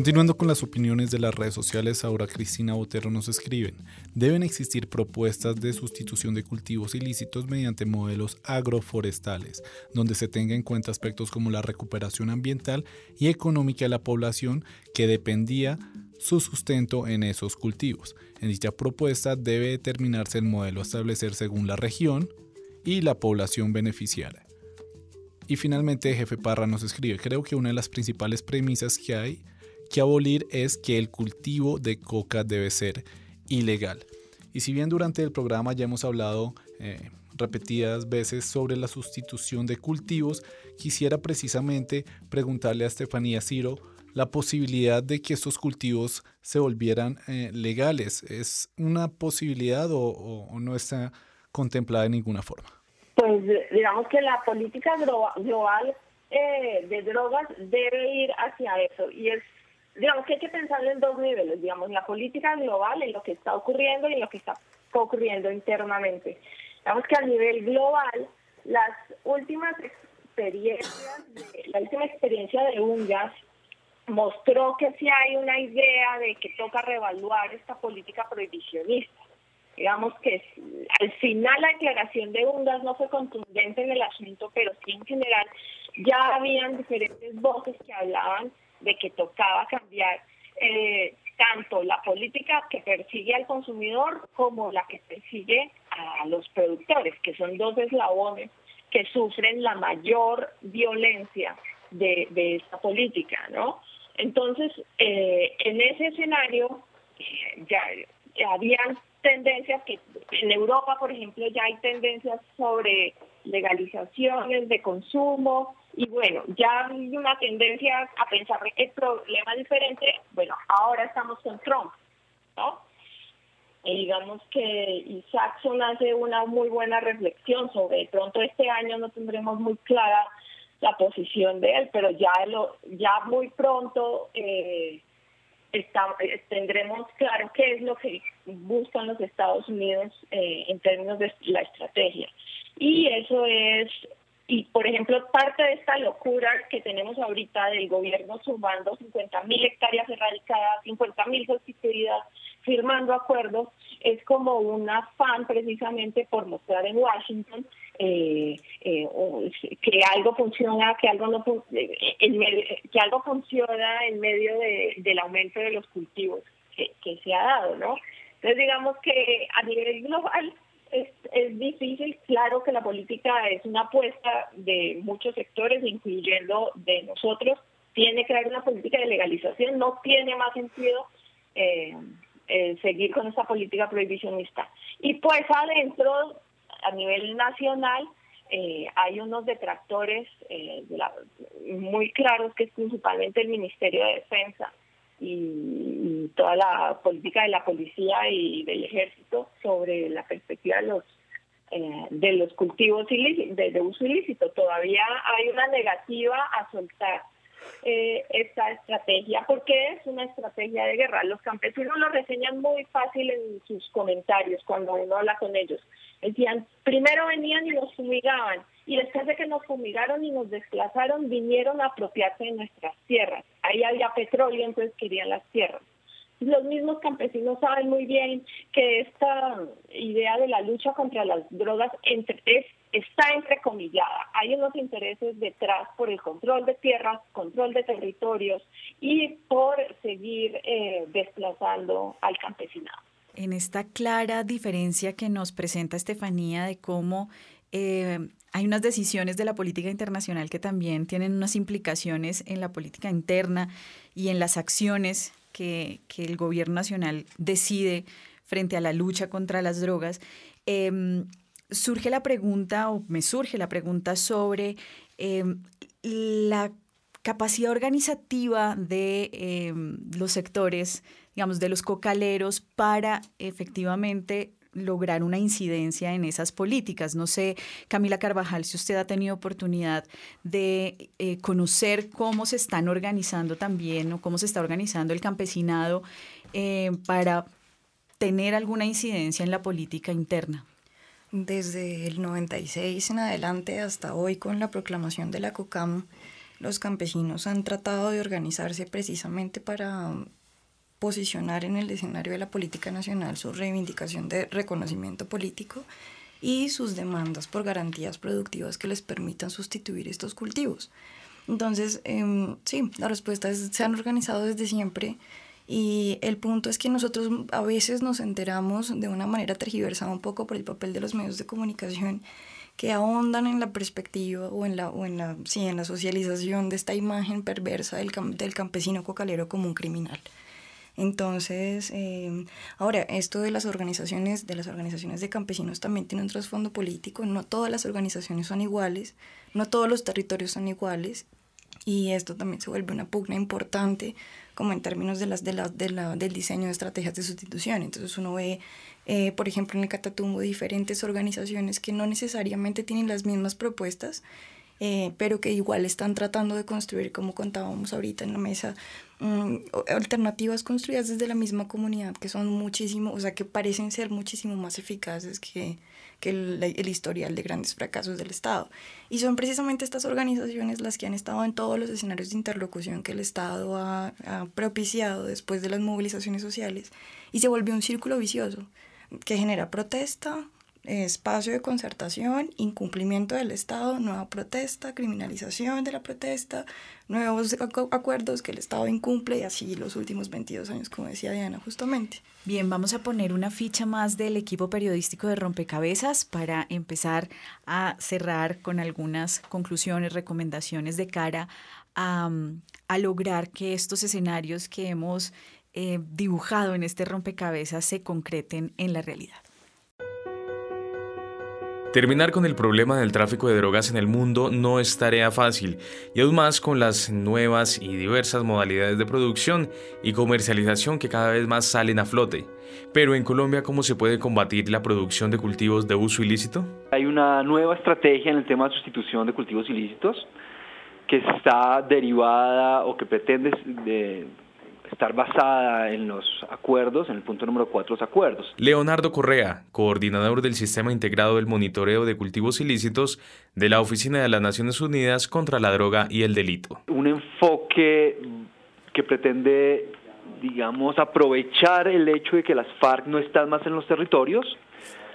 Continuando con las opiniones de las redes sociales, ahora Cristina Botero nos escriben, deben existir propuestas de sustitución de cultivos ilícitos mediante modelos agroforestales, donde se tenga en cuenta aspectos como la recuperación ambiental y económica de la población que dependía su sustento en esos cultivos. En dicha propuesta debe determinarse el modelo a establecer según la región y la población beneficiaria. Y finalmente, Jefe Parra nos escribe, creo que una de las principales premisas que hay que abolir es que el cultivo de coca debe ser ilegal. Y si bien durante el programa ya hemos hablado eh, repetidas veces sobre la sustitución de cultivos, quisiera precisamente preguntarle a Estefanía Ciro la posibilidad de que estos cultivos se volvieran eh, legales. ¿Es una posibilidad o, no está contemplada de ninguna forma? Pues digamos que la política global eh, de drogas debe ir hacia eso y es digamos que hay que pensarlo en dos niveles, digamos, la política global, en lo que está ocurriendo y en lo que está ocurriendo internamente. Digamos que a nivel global, las últimas experiencias, la última experiencia de UNGAS mostró que sí hay una idea de que toca reevaluar esta política prohibicionista. Digamos que al final la declaración de UNGAS no fue contundente en el asunto, pero sí en general ya habían diferentes voces que hablaban de que tocaba cambiar eh, tanto la política que persigue al consumidor como la que persigue a los productores, que son dos eslabones que sufren la mayor violencia de, de esta política, ¿no? Entonces, eh, en ese escenario eh, ya, ya habían tendencias que en Europa, por ejemplo, ya hay tendencias sobre legalizaciones de consumo, y bueno, ya hay una tendencia a pensar que el problema diferente. Bueno, ahora estamos con Trump, ¿no? Y digamos que Isaacson hace una muy buena reflexión sobre, pronto este año no tendremos muy clara la posición de él, pero ya lo, ya muy pronto eh, está, eh, tendremos claro qué es lo que buscan los Estados Unidos eh, en términos de la estrategia. Y eso es y, por ejemplo, parte de esta locura que tenemos ahorita del gobierno sumando 50 mil hectáreas erradicadas, 50 mil sustituidas, firmando acuerdos, es como un afán precisamente por mostrar en Washington eh, eh, que algo funciona, que algo no eh, que algo funciona en medio del aumento de los cultivos que se ha dado, ¿no? Entonces digamos que a nivel global es, es difícil, claro que la política es una apuesta de muchos sectores, incluyendo de nosotros. Tiene que haber una política de legalización, no tiene más sentido eh, eh, seguir con esa política prohibicionista. Y pues adentro, a nivel nacional, eh, hay unos detractores muy claros, que es principalmente el Ministerio de Defensa, y, toda la política de la policía y del ejército sobre la perspectiva de los eh, de los cultivos de, uso ilícito. Todavía hay una negativa a soltar eh, esta estrategia porque es una estrategia de guerra. Los campesinos lo reseñan muy fácil en sus comentarios cuando uno habla con ellos. Decían, primero venían y nos fumigaban y después de que nos fumigaron y nos desplazaron, vinieron a apropiarse de nuestras tierras. Ahí había petróleo, entonces querían las tierras. Los mismos campesinos saben muy bien que esta idea de la lucha contra las drogas entre, es, está entrecomillada. Hay unos intereses detrás por el control de tierras, control de territorios y por seguir eh, desplazando al campesinado. En esta clara diferencia que nos presenta Estefanía de cómo eh, hay unas decisiones de la política internacional que también tienen unas implicaciones en la política interna y en las acciones que, el gobierno nacional decide frente a la lucha contra las drogas. Em, surge la pregunta, o me surge la pregunta sobre em, la capacidad organizativa de em, los sectores, digamos, de los cocaleros para efectivamente lograr una incidencia en esas políticas. No sé, Camila Carvajal, si usted ha tenido oportunidad de eh, conocer cómo se están organizando también o cómo se está organizando el campesinado eh, para tener alguna incidencia en la política interna. Desde el 96 en adelante hasta hoy con la proclamación de la COCAM, los campesinos han tratado de organizarse precisamente para posicionar en el escenario de la política nacional su reivindicación de reconocimiento político y sus demandas por garantías productivas que les permitan sustituir estos cultivos. Entonces, em, sí, la respuesta es, se han organizado desde siempre y el punto es que nosotros a veces nos enteramos de una manera tergiversada un poco por el papel de los medios de comunicación que ahondan en la perspectiva o en la, o en la, sí, en la socialización de esta imagen perversa del, del campesino cocalero como un criminal. Entonces, em, ahora, esto de las organizaciones, de las organizaciones de campesinos también tiene un trasfondo político. No todas las organizaciones son iguales, no todos los territorios son iguales, y esto también se vuelve una pugna importante como en términos de las, de la, de la, del diseño de estrategias de sustitución. Entonces uno ve, eh, por ejemplo, en el Catatumbo diferentes organizaciones que no necesariamente tienen las mismas propuestas, eh, pero que igual están tratando de construir, como contábamos ahorita en la mesa, mm, alternativas construidas desde la misma comunidad, que son muchísimo, o sea, que parecen ser muchísimo más eficaces que, que el, el, historial de grandes fracasos del Estado. Y son precisamente estas organizaciones las que han estado en todos los escenarios de interlocución que el Estado ha, ha propiciado después de las movilizaciones sociales, y se volvió un círculo vicioso que genera protesta, espacio de concertación, incumplimiento del Estado, nueva protesta, criminalización de la protesta, nuevos acuerdos que el Estado incumple y así los últimos 22 años, como decía Diana, justamente. Bien, vamos a poner una ficha más del equipo periodístico de Rompecabezas para empezar a cerrar con algunas conclusiones, recomendaciones de cara a, lograr que estos escenarios que hemos eh, dibujado en este rompecabezas se concreten en la realidad. Terminar con el problema del tráfico de drogas en el mundo no es tarea fácil, y aún más con las nuevas y diversas modalidades de producción y comercialización que cada vez más salen a flote. Pero en Colombia, ¿cómo se puede combatir la producción de cultivos de uso ilícito? Hay una nueva estrategia en el tema de sustitución de cultivos ilícitos que está derivada o que pretende estar basada en los acuerdos, en el punto número cuatro, los acuerdos. Leonardo Correa, coordinador del Sistema Integrado del Monitoreo de Cultivos Ilícitos de la Oficina de las Naciones Unidas contra la Droga y el Delito. Un enfoque que pretende, digamos, aprovechar el hecho de que las FARC no están más en los territorios,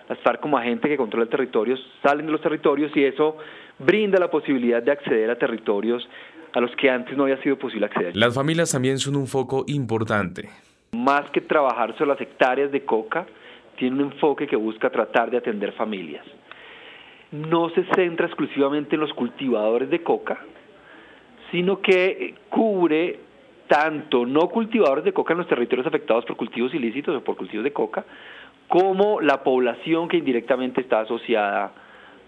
las FARC como agente que controla el territorio salen de los territorios y eso brinda la posibilidad de acceder a territorios a los que antes no había sido posible acceder. Las familias también son un foco importante. Más que trabajar sobre las hectáreas de coca, tiene un enfoque que busca tratar de atender familias. No se centra exclusivamente en los cultivadores de coca, sino que cubre tanto no cultivadores de coca en los territorios afectados por cultivos ilícitos o por cultivos de coca, como la población que indirectamente está asociada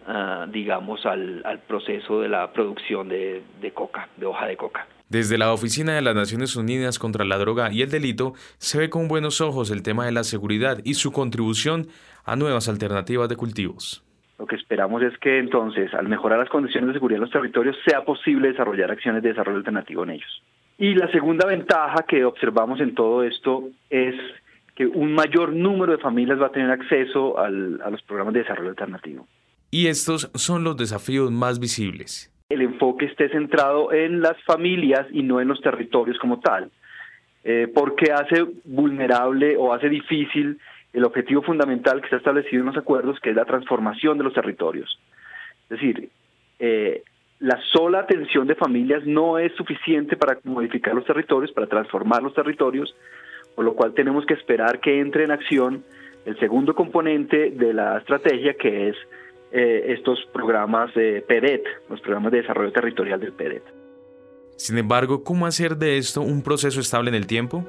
Ah, digamos, al, proceso de la producción de, de coca, de hoja de coca. Desde la Oficina de las Naciones Unidas contra la Droga y el Delito se ve con buenos ojos el tema de la seguridad y su contribución a nuevas alternativas de cultivos. Lo que esperamos es que entonces, al mejorar las condiciones de seguridad en los territorios, sea posible desarrollar acciones de desarrollo alternativo en ellos. Y la segunda ventaja que observamos en todo esto es que un mayor número de familias va a tener acceso a los programas de desarrollo alternativo. Y estos son los desafíos más visibles. El enfoque esté centrado en las familias y no en los territorios como tal, eh, porque hace vulnerable o hace difícil el objetivo fundamental que está establecido en los acuerdos, que es la transformación de los territorios. Es decir, eh, la sola atención de familias no es suficiente para modificar los territorios, para transformar los territorios, por lo cual tenemos que esperar que entre en acción el segundo componente de la estrategia, que es eh, estos programas de PEDET, los programas de desarrollo territorial del PEDET. Sin embargo, ¿cómo hacer de esto un proceso estable en el tiempo?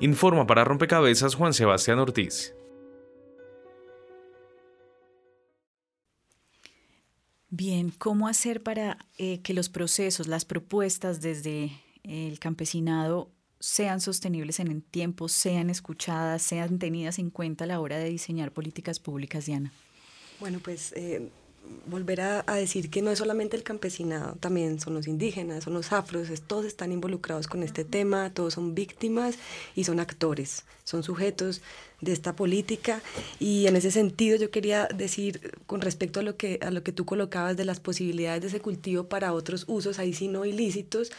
Informa para Rompecabezas Juan Sebastián Ortiz. Bien, ¿cómo hacer para eh, que los procesos, las propuestas desde el campesinado sean sostenibles en el tiempo, sean escuchadas, sean tenidas en cuenta a la hora de diseñar políticas públicas, Diana? Bueno, pues eh, volver a, decir que no es solamente el campesinado, también son los indígenas, son los afros, todos están involucrados con este tema, todos son víctimas y son actores, son sujetos de esta política y en ese sentido yo quería decir con respecto a lo que a lo que tú colocabas de las posibilidades de ese cultivo para otros usos ahí sí no ilícitos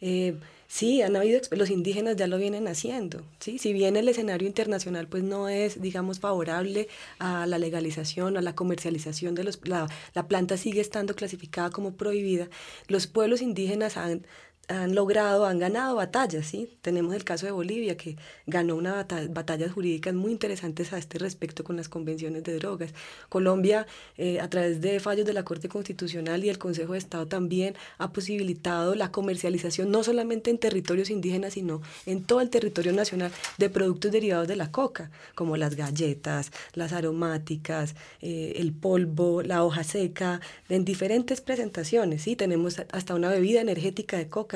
eh, Sí, han habido, los indígenas ya lo vienen haciendo, ¿sí? Si bien el escenario internacional pues no es, digamos, favorable a la legalización, a la comercialización de los, la, la planta sigue estando clasificada como prohibida, los pueblos indígenas han han logrado, han ganado batallas, ¿sí? Tenemos el caso de Bolivia, que ganó una batalla, batallas jurídicas muy interesantes a este respecto con las convenciones de drogas. Colombia, eh, a través de fallos de la Corte Constitucional y el Consejo de Estado, también ha posibilitado la comercialización, no solamente en territorios indígenas, sino en todo el territorio nacional, de productos derivados de la coca, como las galletas, las aromáticas, eh, el polvo, la hoja seca, en diferentes presentaciones, ¿sí? Tenemos hasta una bebida energética de coca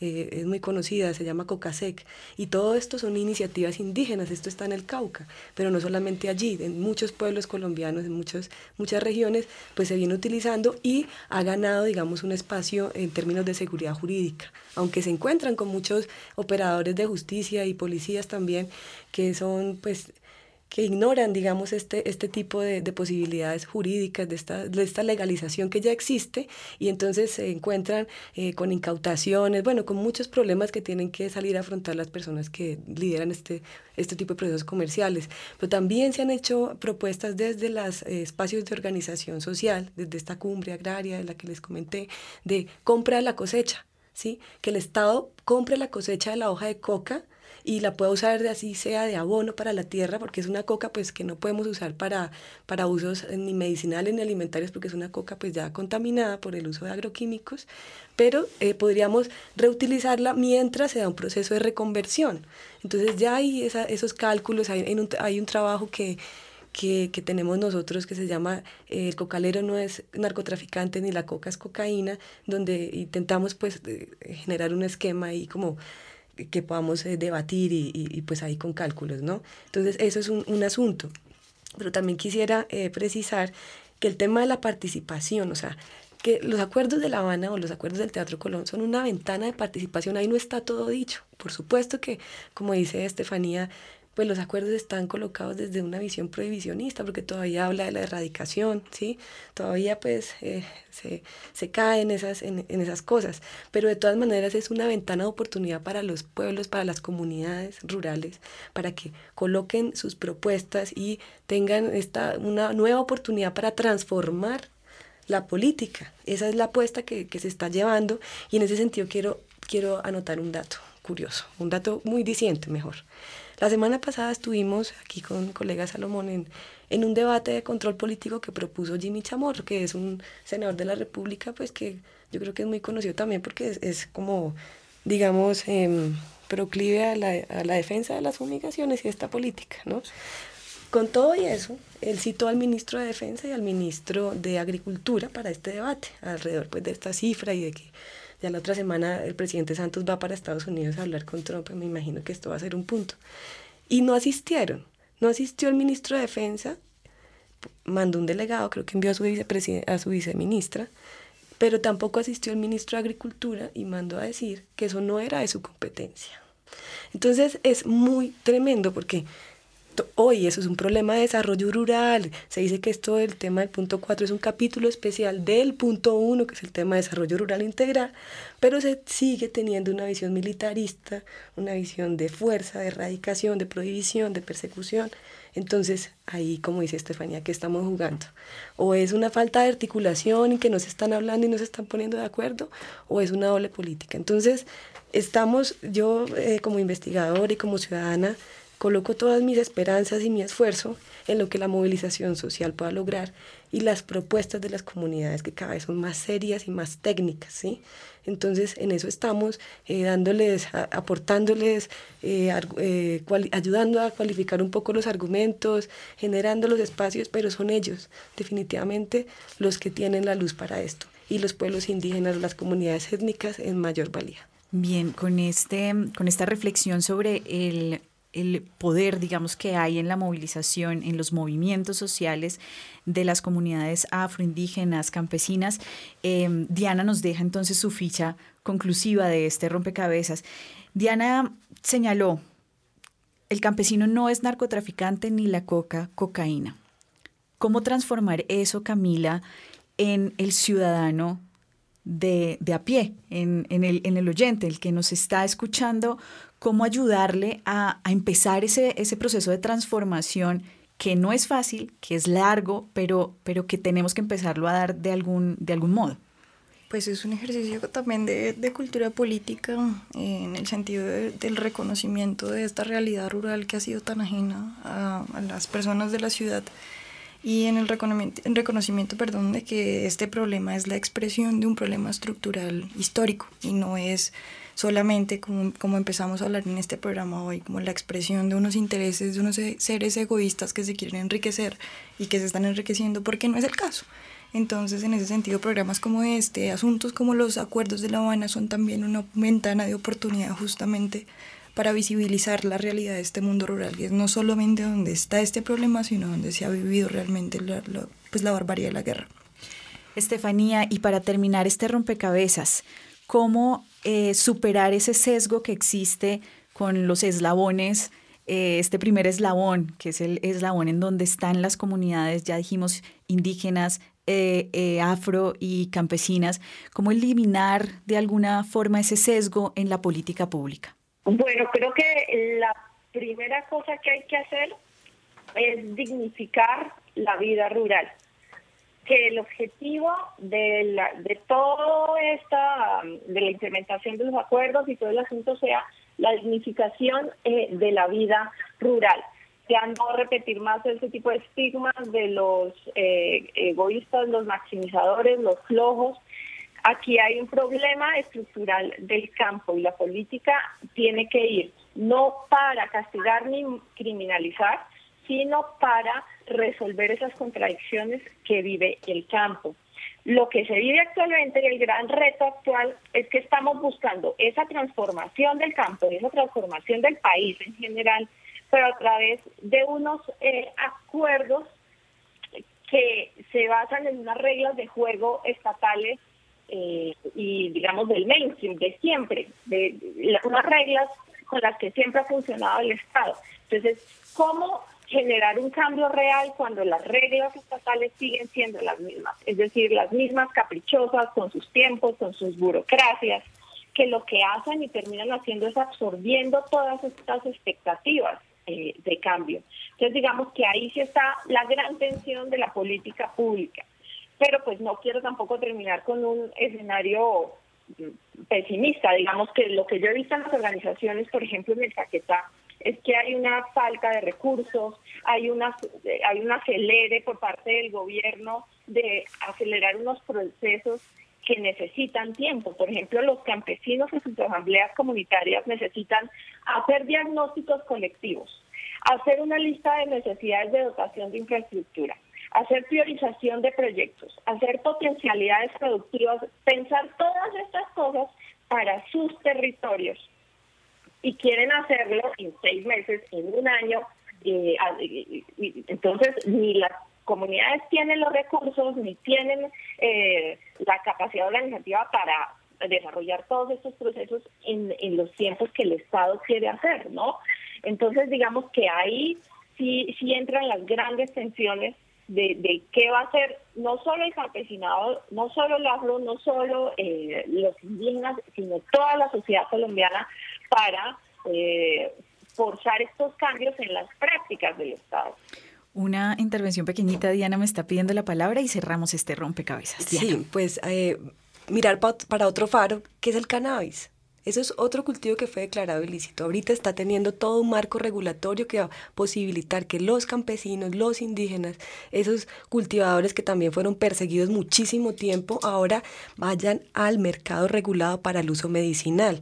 eh, es muy conocida, se llama Cocasec, y todo esto son iniciativas indígenas, esto está en el Cauca, pero no solamente allí, en muchos pueblos colombianos, en muchas regiones, pues se viene utilizando y ha ganado, digamos, un espacio en términos de seguridad jurídica, aunque se encuentran con muchos operadores de justicia y policías también, que son, pues, que ignoran, digamos, este, este tipo de, posibilidades jurídicas, de esta, de esta legalización que ya existe, y entonces se encuentran eh, con incautaciones, bueno, con muchos problemas que tienen que salir a afrontar las personas que lideran este, este tipo de procesos comerciales. Pero también se han hecho propuestas desde los eh, espacios de organización social, desde esta cumbre agraria de la que les comenté, de compra de la cosecha, ¿sí? que el Estado compre la cosecha de la hoja de coca, y la pueda usar de así sea de abono para la tierra, porque es una coca pues que no podemos usar para, para usos ni medicinales ni alimentarios, porque es una coca pues ya contaminada por el uso de agroquímicos, pero eh, podríamos reutilizarla mientras se da un proceso de reconversión. Entonces ya hay esos cálculos, hay, un, hay un trabajo que, que, que, tenemos nosotros que se llama eh, el cocalero no es narcotraficante ni la coca es cocaína, donde intentamos pues generar un esquema y como que podamos eh, debatir y, y, pues ahí con cálculos, ¿no? Entonces eso es un, un asunto. Pero también quisiera eh, precisar que el tema de la participación, o sea, que los acuerdos de La Habana o los acuerdos del Teatro Colón son una ventana de participación, ahí no está todo dicho. Por supuesto que, como dice Estefanía, pues los acuerdos están colocados desde una visión prohibicionista, porque todavía habla de la erradicación, ¿sí? Todavía pues eh, se, se, cae en esas, en, esas cosas, pero de todas maneras es una ventana de oportunidad para los pueblos, para las comunidades rurales, para que coloquen sus propuestas y tengan esta, una nueva oportunidad para transformar la política. Esa es la apuesta que, que se está llevando y en ese sentido quiero, quiero anotar un dato curioso, un dato muy diciente mejor. La semana pasada estuvimos aquí con colega Salomón en, en un debate de control político que propuso Jimmy Chamorro, que es un senador de la República, pues que yo creo que es muy conocido también porque es, como, digamos, eh, proclive a la, a la, defensa de las fumigaciones y esta política, ¿no? Con todo y eso, él citó al ministro de Defensa y al ministro de Agricultura para este debate, alrededor pues, de esta cifra y de que ya la otra semana el presidente Santos va para Estados Unidos a hablar con Trump, me imagino que esto va a ser un punto. Y no asistieron, no asistió el ministro de Defensa, mandó un delegado, creo que envió a su, a su viceministra, pero tampoco asistió el ministro de Agricultura y mandó a decir que eso no era de su competencia. Entonces es muy tremendo porque hoy eso es un problema de desarrollo rural. Se dice que esto del tema del punto 4 es un capítulo especial del punto 1, que es el tema de desarrollo rural integral, pero se sigue teniendo una visión militarista, una visión de fuerza, de erradicación, de prohibición, de persecución. Entonces, ahí, como dice Estefanía, ¿qué estamos jugando? O es una falta de articulación y que no se están hablando y no se están poniendo de acuerdo, o es una doble política. Entonces, estamos, yo eh, como investigadora y como ciudadana, Coloco todas mis esperanzas y mi esfuerzo en lo que la movilización social pueda lograr y las propuestas de las comunidades que cada vez son más serias y más técnicas, ¿sí? Entonces, en eso estamos, eh, dándoles, aportándoles, eh, eh, ayudando a cualificar un poco los argumentos, generando los espacios, pero son ellos, definitivamente, los que tienen la luz para esto, y los pueblos indígenas, las comunidades étnicas en mayor valía. Bien, con, este, con esta reflexión sobre el el poder, digamos, que hay en la movilización, en los movimientos sociales de las comunidades afroindígenas, campesinas. Eh, Diana nos deja entonces su ficha conclusiva de este rompecabezas. Diana señaló, el campesino no es narcotraficante ni la coca, cocaína. ¿Cómo transformar eso, Camila, en el ciudadano de, de a pie, en, en, el, en el oyente, el que nos está escuchando cómo ayudarle a, a, empezar ese, ese proceso de transformación que no es fácil, que es largo, pero, pero que tenemos que empezarlo a dar de algún, de algún modo. Pues es un ejercicio también de, de cultura política eh, en el sentido de, del reconocimiento de esta realidad rural que ha sido tan ajena a, a las personas de la ciudad y en el reconocimiento, en reconocimiento perdón, de que este problema es la expresión de un problema estructural histórico y no es solamente como, como empezamos a hablar en este programa hoy, como la expresión de unos intereses de unos seres egoístas que se quieren enriquecer y que se están enriqueciendo porque no es el caso. Entonces, en ese sentido, programas como este, asuntos como los acuerdos de La Habana son también una ventana de oportunidad justamente para visibilizar la realidad de este mundo rural, y es no solamente donde está este problema, sino donde se ha vivido realmente la, la, pues la barbarie de la guerra. Estefanía, y para terminar este rompecabezas, ¿cómo eh, superar ese sesgo que existe con los eslabones, eh, este primer eslabón, que es el eslabón en donde están las comunidades, ya dijimos, indígenas, eh, eh, afro y campesinas, ¿cómo eliminar de alguna forma ese sesgo en la política pública? Bueno, creo que la primera cosa que hay que hacer es dignificar la vida rural que el objetivo de, la, de todo esta, de la implementación de los acuerdos y todo el asunto sea la dignificación eh, de la vida rural. Ya no repetir más ese tipo de estigmas de los eh, egoístas, los maximizadores, los flojos. Aquí hay un problema estructural del campo y la política tiene que ir no para castigar ni criminalizar, sino para resolver esas contradicciones que vive el campo. Lo que se vive actualmente y el gran reto actual es que estamos buscando esa transformación del campo, esa transformación del país en general, pero a través de unos eh, acuerdos que se basan en unas reglas de juego estatales eh, y digamos del mainstream, de siempre, de, unas reglas con las que siempre ha funcionado el Estado. Entonces, ¿cómo generar un cambio real cuando las reglas estatales siguen siendo las mismas? Es decir, las mismas caprichosas, con sus tiempos, con sus burocracias, que lo que hacen y terminan haciendo es absorbiendo todas estas expectativas eh, de cambio. Entonces, digamos que ahí sí está la gran tensión de la política pública pero pues no quiero tampoco terminar con un escenario pesimista. Digamos que lo que yo he visto en las organizaciones, por ejemplo en el Caquetá, es que hay una falta de recursos, hay una hay un acelere por parte del gobierno de acelerar unos procesos que necesitan tiempo. Por ejemplo, los campesinos en sus asambleas comunitarias necesitan hacer diagnósticos colectivos, hacer una lista de necesidades de dotación de infraestructura, hacer priorización de proyectos, hacer potencialidades productivas, pensar todas estas cosas para sus territorios. Y quieren hacerlo en seis meses, en un año. entonces, ni las comunidades tienen los recursos, ni tienen eh, la capacidad organizativa para desarrollar todos estos procesos en, en los tiempos que el Estado quiere hacer, ¿no? Entonces, digamos que ahí sí, sí entran las grandes tensiones de, qué va a hacer no solo el campesinado, no solo el afro, no solo eh, los indígenas, sino toda la sociedad colombiana para eh, forzar estos cambios en las prácticas del Estado. Una intervención pequeñita, Diana me está pidiendo la palabra y cerramos este rompecabezas. Sí, pues eh, mirar para otro faro, que es el cannabis. Eso es otro cultivo que fue declarado ilícito. Ahorita está teniendo todo un marco regulatorio que va a posibilitar que los campesinos, los indígenas, esos cultivadores que también fueron perseguidos muchísimo tiempo, ahora vayan al mercado regulado para el uso medicinal.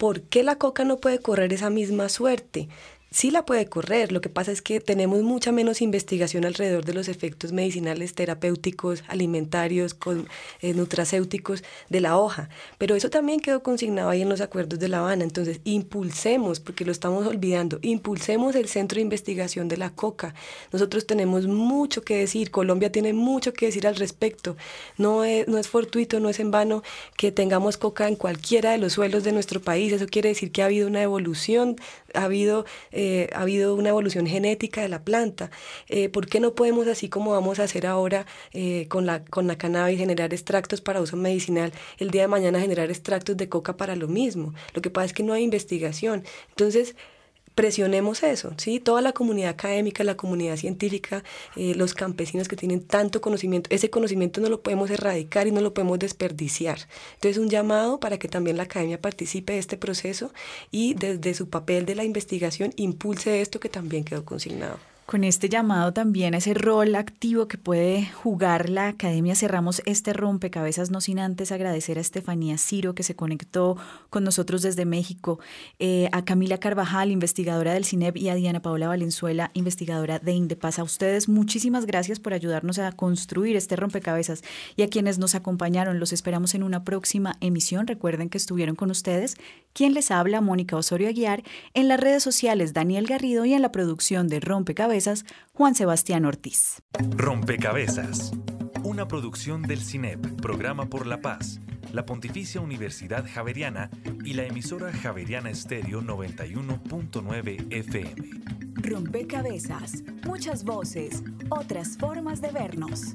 ¿Por qué la coca no puede correr esa misma suerte? Sí la puede correr. Lo que pasa es que tenemos mucha menos investigación alrededor de los efectos medicinales, terapéuticos, alimentarios, con, eh, nutracéuticos de la hoja. Pero eso también quedó consignado ahí en los acuerdos de La Habana. Entonces, impulsemos, porque lo estamos olvidando, impulsemos el centro de investigación de la coca. Nosotros tenemos mucho que decir, Colombia tiene mucho que decir al respecto. No es, no es fortuito, no es en vano que tengamos coca en cualquiera de los suelos de nuestro país. Eso quiere decir que ha habido una evolución, ha habido eh, ha habido una evolución genética de la planta. Eh, ¿Por qué no podemos, así como vamos a hacer ahora eh, con, la, con la cannabis, generar extractos para uso medicinal, el día de mañana generar extractos de coca para lo mismo? Lo que pasa es que no hay investigación. Entonces, presionemos eso, ¿sí? Toda la comunidad académica, la comunidad científica, eh, los campesinos que tienen tanto conocimiento, ese conocimiento no lo podemos erradicar y no lo podemos desperdiciar. Entonces, un llamado para que también la academia participe de este proceso y desde su papel de la investigación impulse esto que también quedó consignado. Con este llamado también a ese rol activo que puede jugar la academia, cerramos este rompecabezas, no sin antes agradecer a Estefanía Ciro que se conectó con nosotros desde México, eh, a Camila Carvajal, investigadora del CINEP, y a Diana Paola Valenzuela, investigadora de Indepaz. A ustedes muchísimas gracias por ayudarnos a construir este rompecabezas y a quienes nos acompañaron. Los esperamos en una próxima emisión. Recuerden que estuvieron con ustedes. Quien les habla, Mónica Osorio Aguiar, en las redes sociales Daniel Garrido y en la producción de Rompecabezas Juan Sebastián Ortiz. Rompecabezas, una producción del CINEP, Programa por la Paz, la Pontificia Universidad Javeriana y la emisora Javeriana Estéreo 91.9 FM. Rompecabezas, muchas voces, otras formas de vernos.